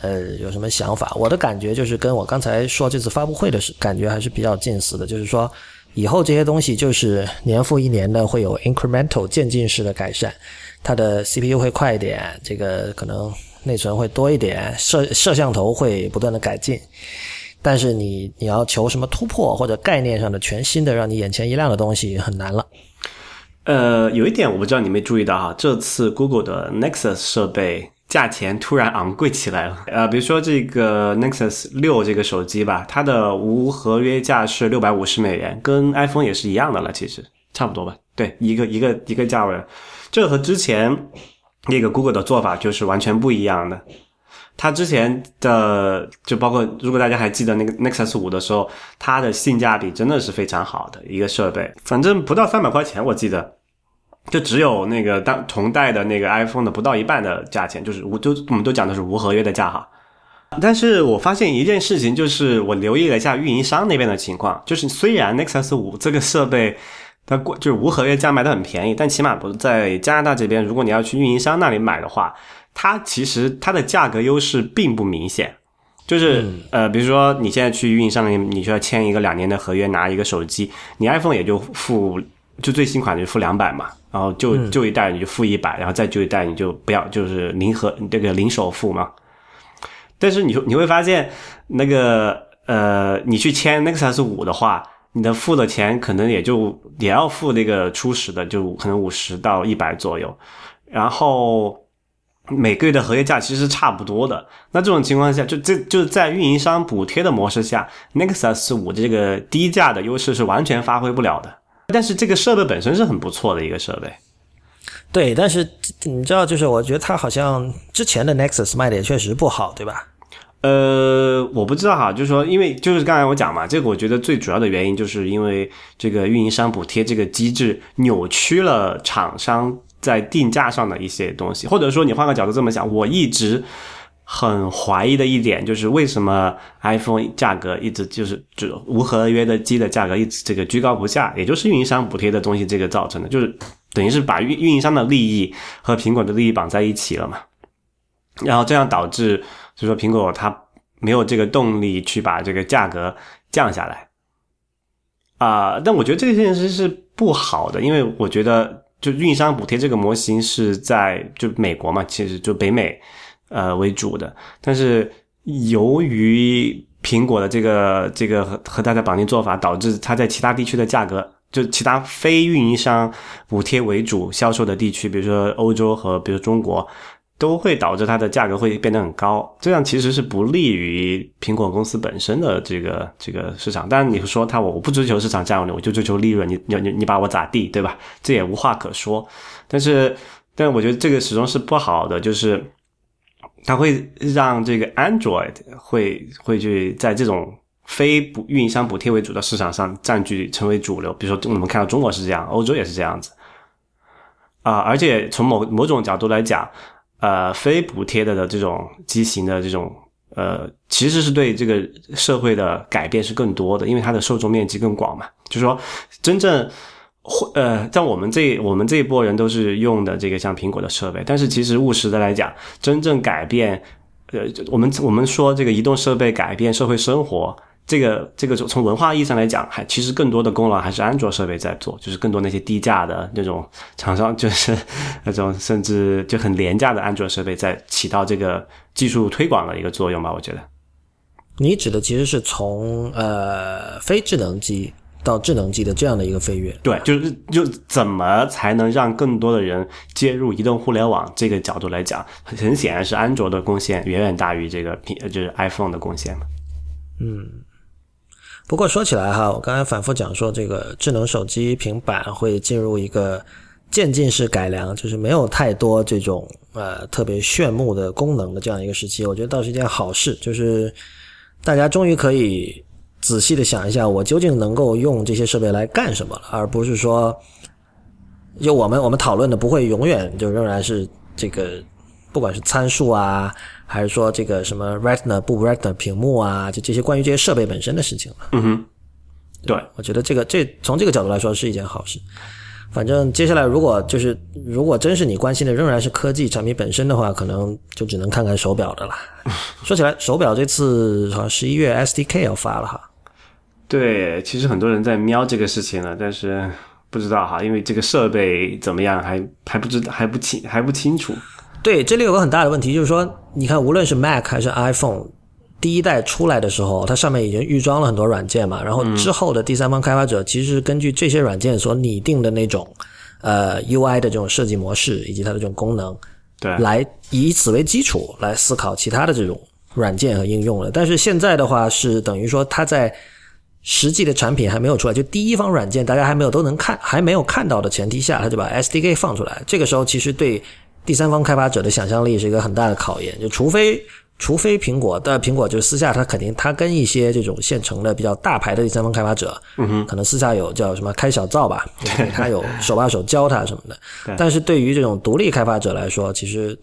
S2: 呃，有什么想法？我的感觉就是跟我刚才说这次发布会的是感觉还是比较近似的，就是说以后这些东西就是年复一年的会有 incremental 渐进式的改善，它的 CPU 会快一点，这个可能。内存会多一点，摄摄像头会不断的改进。但是你你要求什么突破或者概念上的全新的让你眼前一亮的东西很难了。
S1: 呃，有一点我不知道你没注意到哈，这次 Google 的 Nexus 设备价钱突然昂贵起来了。呃，比如说这个 Nexus 六这个手机吧，它的无合约价是六百五十美元，跟 iPhone 也是一样的了，其实差不多吧？对，一个一个一个价位。这和之前那个 Google 的做法就是完全不一样的。它之前的就包括，如果大家还记得那个 Nexus 五的时候，它的性价比真的是非常好的一个设备，反正不到三百块钱，我记得，就只有那个当同代的那个 iPhone 的不到一半的价钱，就是无都我们都讲的是无合约的价哈。但是我发现一件事情，就是我留意了一下运营商那边的情况，就是虽然 Nexus 五这个设备它过就是无合约价卖的很便宜，但起码不在加拿大这边，如果你要去运营商那里买的话。它其实它的价格优势并不明显，就是呃，比如说你现在去运营商，你你需要签一个两年的合约，拿一个手机，你 iPhone 也就付就最新款就付两百嘛，然后就旧一代你就付一百，然后再旧一代你就不要，就是零和这个零首付嘛。但是你你会发现那个呃，你去签 Nexus 五的话，你的付的钱可能也就也要付那个初始的，就可能五十到一百左右，然后。每个月的合约价其实是差不多的。那这种情况下，就这就在运营商补贴的模式下，Nexus 五这个低价的优势是完全发挥不了的。但是这个设备本身是很不错的一个设备。
S2: 对，但是你知道，就是我觉得它好像之前的 Nexus 卖的也确实不好，对吧？
S1: 呃，我不知道哈，就是说，因为就是刚才我讲嘛，这个我觉得最主要的原因就是因为这个运营商补贴这个机制扭曲了厂商。在定价上的一些东西，或者说你换个角度这么想，我一直很怀疑的一点就是为什么 iPhone 价格一直就是就无合约的机的价格一直这个居高不下，也就是运营商补贴的东西这个造成的，就是等于是把运运营商的利益和苹果的利益绑在一起了嘛，然后这样导致就说苹果它没有这个动力去把这个价格降下来啊，但我觉得这件事是不好的，因为我觉得。就运营商补贴这个模型是在就美国嘛，其实就北美，呃为主的。但是由于苹果的这个这个和和大家绑定做法，导致它在其他地区的价格，就其他非运营商补贴为主销售的地区，比如说欧洲和比如中国。都会导致它的价格会变得很高，这样其实是不利于苹果公司本身的这个这个市场。当然，你说它我我不追求市场占有率，我就追求利润，你你你你把我咋地，对吧？这也无话可说。但是，但我觉得这个始终是不好的，就是它会让这个 Android 会会去在这种非补运营商补贴为主的市场上占据成为主流。比如说，我们看到中国是这样，欧洲也是这样子啊。而且从某某种角度来讲。呃，非补贴的的这种机型的这种呃，其实是对这个社会的改变是更多的，因为它的受众面积更广嘛。就是说，真正会呃，在我们这我们这一波人都是用的这个像苹果的设备，但是其实务实的来讲，真正改变呃，我们我们说这个移动设备改变社会生活。这个这个从文化意义上来讲，还其实更多的功劳还是安卓设备在做，就是更多那些低价的那种厂商，就是那种甚至就很廉价的安卓设备在起到这个技术推广的一个作用吧。我觉得，
S2: 你指的其实是从呃非智能机到智能机的这样的一个飞跃。
S1: 对，就是就怎么才能让更多的人接入移动互联网这个角度来讲，很显然是安卓的贡献远远大于这个苹就是 iPhone 的贡献嘛。
S2: 嗯。不过说起来哈，我刚才反复讲说，这个智能手机、平板会进入一个渐进式改良，就是没有太多这种呃特别炫目的功能的这样一个时期。我觉得倒是一件好事，就是大家终于可以仔细的想一下，我究竟能够用这些设备来干什么了，而不是说，就我们我们讨论的不会永远就仍然是这个，不管是参数啊。还是说这个什么 Retina 不 Retina 屏幕啊，就这些关于这些设备本身的事情
S1: 嘛。嗯哼，对，
S2: 我觉得这个这从这个角度来说是一件好事。反正接下来如果就是如果真是你关心的仍然是科技产品本身的话，可能就只能看看手表的了。说起来，手表这次好像十一月 SDK 要发了哈。
S1: 对，其实很多人在瞄这个事情了，但是不知道哈，因为这个设备怎么样还还不知还不清还不清楚。
S2: 对，这里有个很大的问题，就是说，你看，无论是 Mac 还是 iPhone，第一代出来的时候，它上面已经预装了很多软件嘛，然后之后的第三方开发者其实是根据这些软件所拟定的那种呃 UI 的这种设计模式以及它的这种功能，
S1: 对，
S2: 来以此为基础来思考其他的这种软件和应用了。但是现在的话是等于说它在实际的产品还没有出来，就第一方软件大家还没有都能看，还没有看到的前提下，他就把 SDK 放出来。这个时候其实对第三方开发者的想象力是一个很大的考验。就除非除非苹果，但苹果就是私下他肯定他跟一些这种现成的比较大牌的第三方开发者，
S1: 嗯哼，
S2: 可能私下有叫什么开小灶吧，对他有手把手教他什么的。但是对于这种独立开发者来说，其实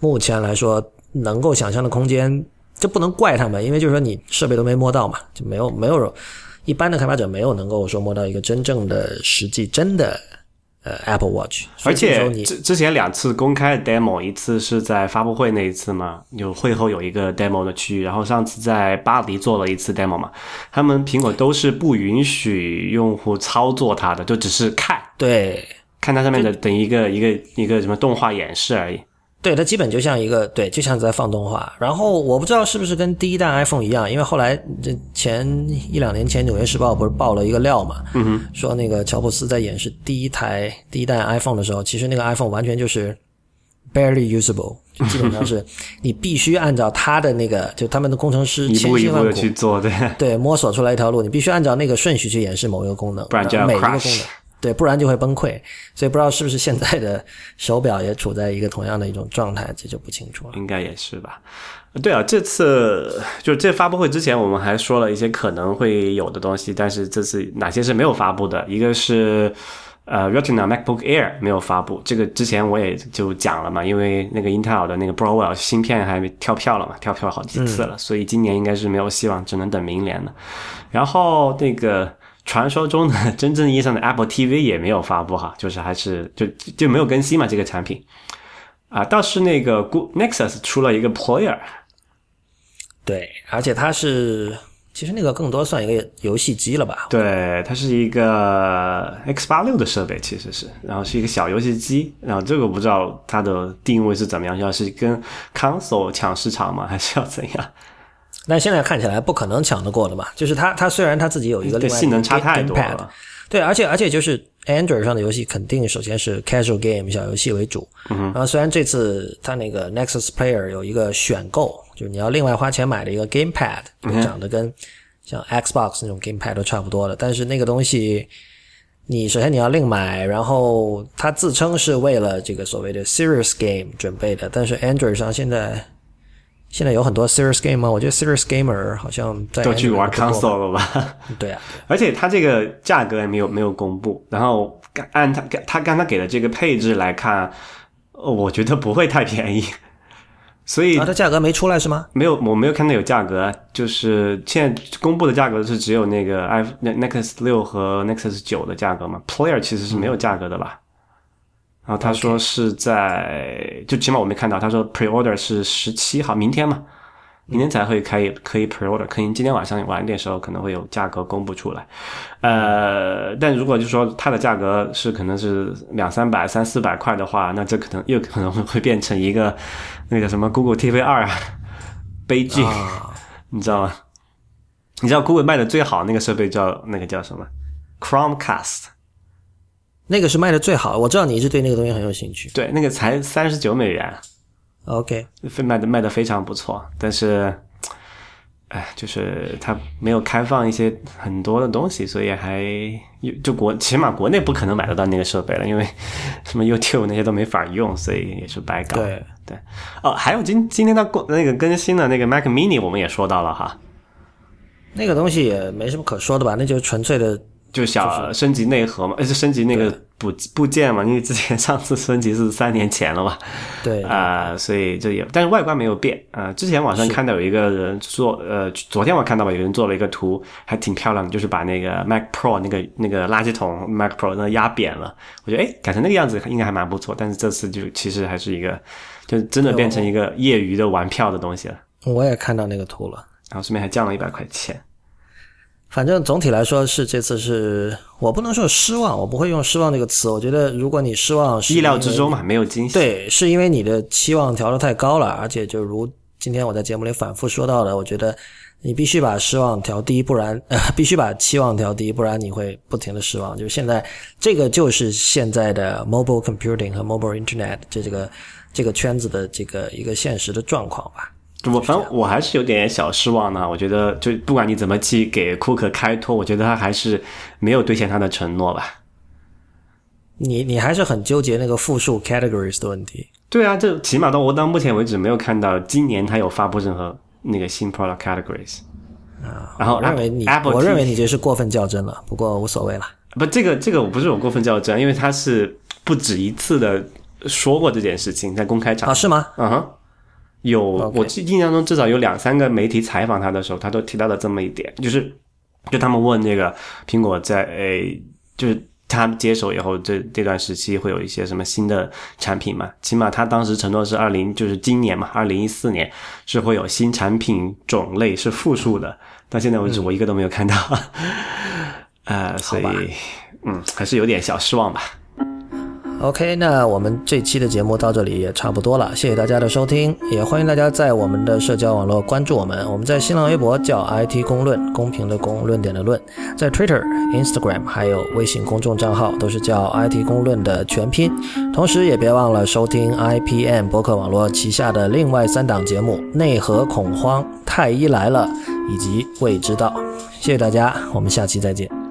S2: 目前来说能够想象的空间。这不能怪他们，因为就是说你设备都没摸到嘛，就没有没有一般的开发者没有能够说摸到一个真正的实际真的呃 Apple Watch。
S1: 而且之之前两次公开的 demo，一次是在发布会那一次嘛，有会后有一个 demo 的区域，然后上次在巴黎做了一次 demo 嘛，他们苹果都是不允许用户操作它的，就只是看，
S2: 对，
S1: 看它上面的等一个一个一个什么动画演示而已。
S2: 对，它基本就像一个对，就像在放动画。然后我不知道是不是跟第一代 iPhone 一样，因为后来这前一两年前，《纽约时报》不是爆了一个料嘛，说那个乔布斯在演示第一台第一代 iPhone 的时候，其实那个 iPhone 完全就是 barely usable，就基本上是 你必须按照他的那个，就他们的工程师千辛万苦
S1: 去做，对
S2: 对，摸索出来一条路，你必须按照那个顺序去演示某一个功能，
S1: 不然就要
S2: crash。对，不然就会崩溃。所以不知道是不是现在的手表也处在一个同样的一种状态，这就不清楚了。
S1: 应该也是吧。对啊，这次就这发布会之前，我们还说了一些可能会有的东西，但是这次哪些是没有发布的？一个是呃，Retina MacBook Air 没有发布，这个之前我也就讲了嘛，因为那个 Intel 的那个 Broadwell 芯片还没跳票了嘛，跳票好几次了，所以今年应该是没有希望，只能等明年了。然后那个。传说中的 真正意义上的 Apple TV 也没有发布哈，就是还是就就没有更新嘛这个产品啊，倒是那个 Nexus 出了一个 Player，
S2: 对，而且它是其实那个更多算一个游戏机了吧？
S1: 对，它是一个 X 八六的设备，其实是，然后是一个小游戏机，然后这个不知道它的定位是怎么样，要是跟 Console 抢市场吗，还是要怎样？
S2: 但现在看起来不可能抢得过的嘛，就是它，它虽然它自己有一个另外性
S1: 能差太多了，
S2: 对，而且而且就是 Android 上的游戏肯定首先是 casual game 小游戏为主，然后虽然这次它那个 Nexus Player 有一个选购，就是你要另外花钱买的一个 Gamepad，长得跟像 Xbox 那种 Gamepad 都差不多的，但是那个东西你首先你要另买，然后它自称是为了这个所谓的 Serious Game 准备的，但是 Android 上现在。现在有很多 serious game 吗？我觉得 serious gamer 好像在
S1: 都去玩 console 了吧？
S2: 对啊，
S1: 而且它这个价格也没有没有公布。然后按他他刚刚给的这个配置来看，我觉得不会太便宜。所以
S2: 它价格没出来是吗？
S1: 没有，我没有看到有价格。就是现在公布的价格是只有那个 i Nexus 六和 Nexus 九的价格嘛？Player 其实是没有价格的吧？然后他说是在，就起码我没看到。他说 pre order 是十七号，明天嘛，明天才会开，可以 pre order。可能今天晚上晚一点时候可能会有价格公布出来。呃，但如果就说它的价格是可能是两三百、三四百块的话，那这可能又可能会变成一个那个什么 Google TV 二 悲剧，你知道吗？你知道 Google 卖的最好那个设备叫那个叫什么 Chromecast。
S2: 那个是卖的最好，我知道你一直对那个东西很有兴趣。
S1: 对，那个才三十九美元
S2: ，OK，
S1: 卖的卖的非常不错。但是，哎，就是它没有开放一些很多的东西，所以还就国起码国内不可能买得到那个设备了，因为什么 YouTube 那些都没法用，所以也是白搞。
S2: 对
S1: 对，哦，还有今今天它过那个更新的那个 Mac Mini，我们也说到了哈。
S2: 那个东西也没什么可说的吧？那就是纯粹的。
S1: 就小升级内核嘛，而且升级那个部部件嘛，因为之前 上次升级是三年前了嘛，
S2: 对
S1: 啊，所以这也，但是外观没有变啊。之前网上看到有一个人做，呃，昨天我看到吧，有人做了一个图，还挺漂亮的，就是把那个 Mac Pro 那个那个垃圾桶 Mac Pro 那压扁了，我觉得哎，改成那个样子应该还蛮不错。但是这次就其实还是一个，就真的变成一个业余的玩票的东西了。
S2: 我也看到那个图了，
S1: 然后顺便还降了一百块钱。
S2: 反正总体来说是这次是我不能说失望，我不会用失望这个词。我觉得如果你失望，
S1: 意料之中嘛，没有惊喜。
S2: 对，是因为你的期望调的太高了，而且就如今天我在节目里反复说到的，我觉得你必须把失望调低，不然呃 必须把期望调低，不然你会不停的失望。就是现在这个就是现在的 mobile computing 和 mobile internet 这这个这个圈子的这个一个现实的状况吧。
S1: 我反正我还是有点小失望呢。我觉得，就不管你怎么去给库克开脱，我觉得他还是没有兑现他的承诺吧。
S2: 你你还是很纠结那个复数 categories 的问题。
S1: 对啊，这起码到我到目前为止没有看到今年他有发布任何那个新 product categories
S2: 啊。
S1: 然后
S2: 我认为你
S1: ，Apple
S2: 我认为你这是过分较真了。不过无所谓了。
S1: 不，这个这个我不是我过分较真，因为他是不止一次的说过这件事情在公开场
S2: 啊，是吗？
S1: 嗯哼，有我记印象中至少有两三个媒体采访他的时候，他都提到了这么一点，就是就他们问这个苹果在诶，就是他接手以后这这段时期会有一些什么新的产品嘛？起码他当时承诺是二零就是今年嘛，二零一四年是会有新产品种类是复数的，到现在为止我一个都没有看到，呃，所以嗯还是有点小失望吧。
S2: OK，那我们这期的节目到这里也差不多了，谢谢大家的收听，也欢迎大家在我们的社交网络关注我们。我们在新浪微博叫 IT 公论，公平的公，论点的论，在 Twitter、Instagram 还有微信公众账号都是叫 IT 公论的全拼。同时也别忘了收听 IPM 博客网络旗下的另外三档节目《内核恐慌》《太医来了》以及《未知道》。谢谢大家，我们下期再见。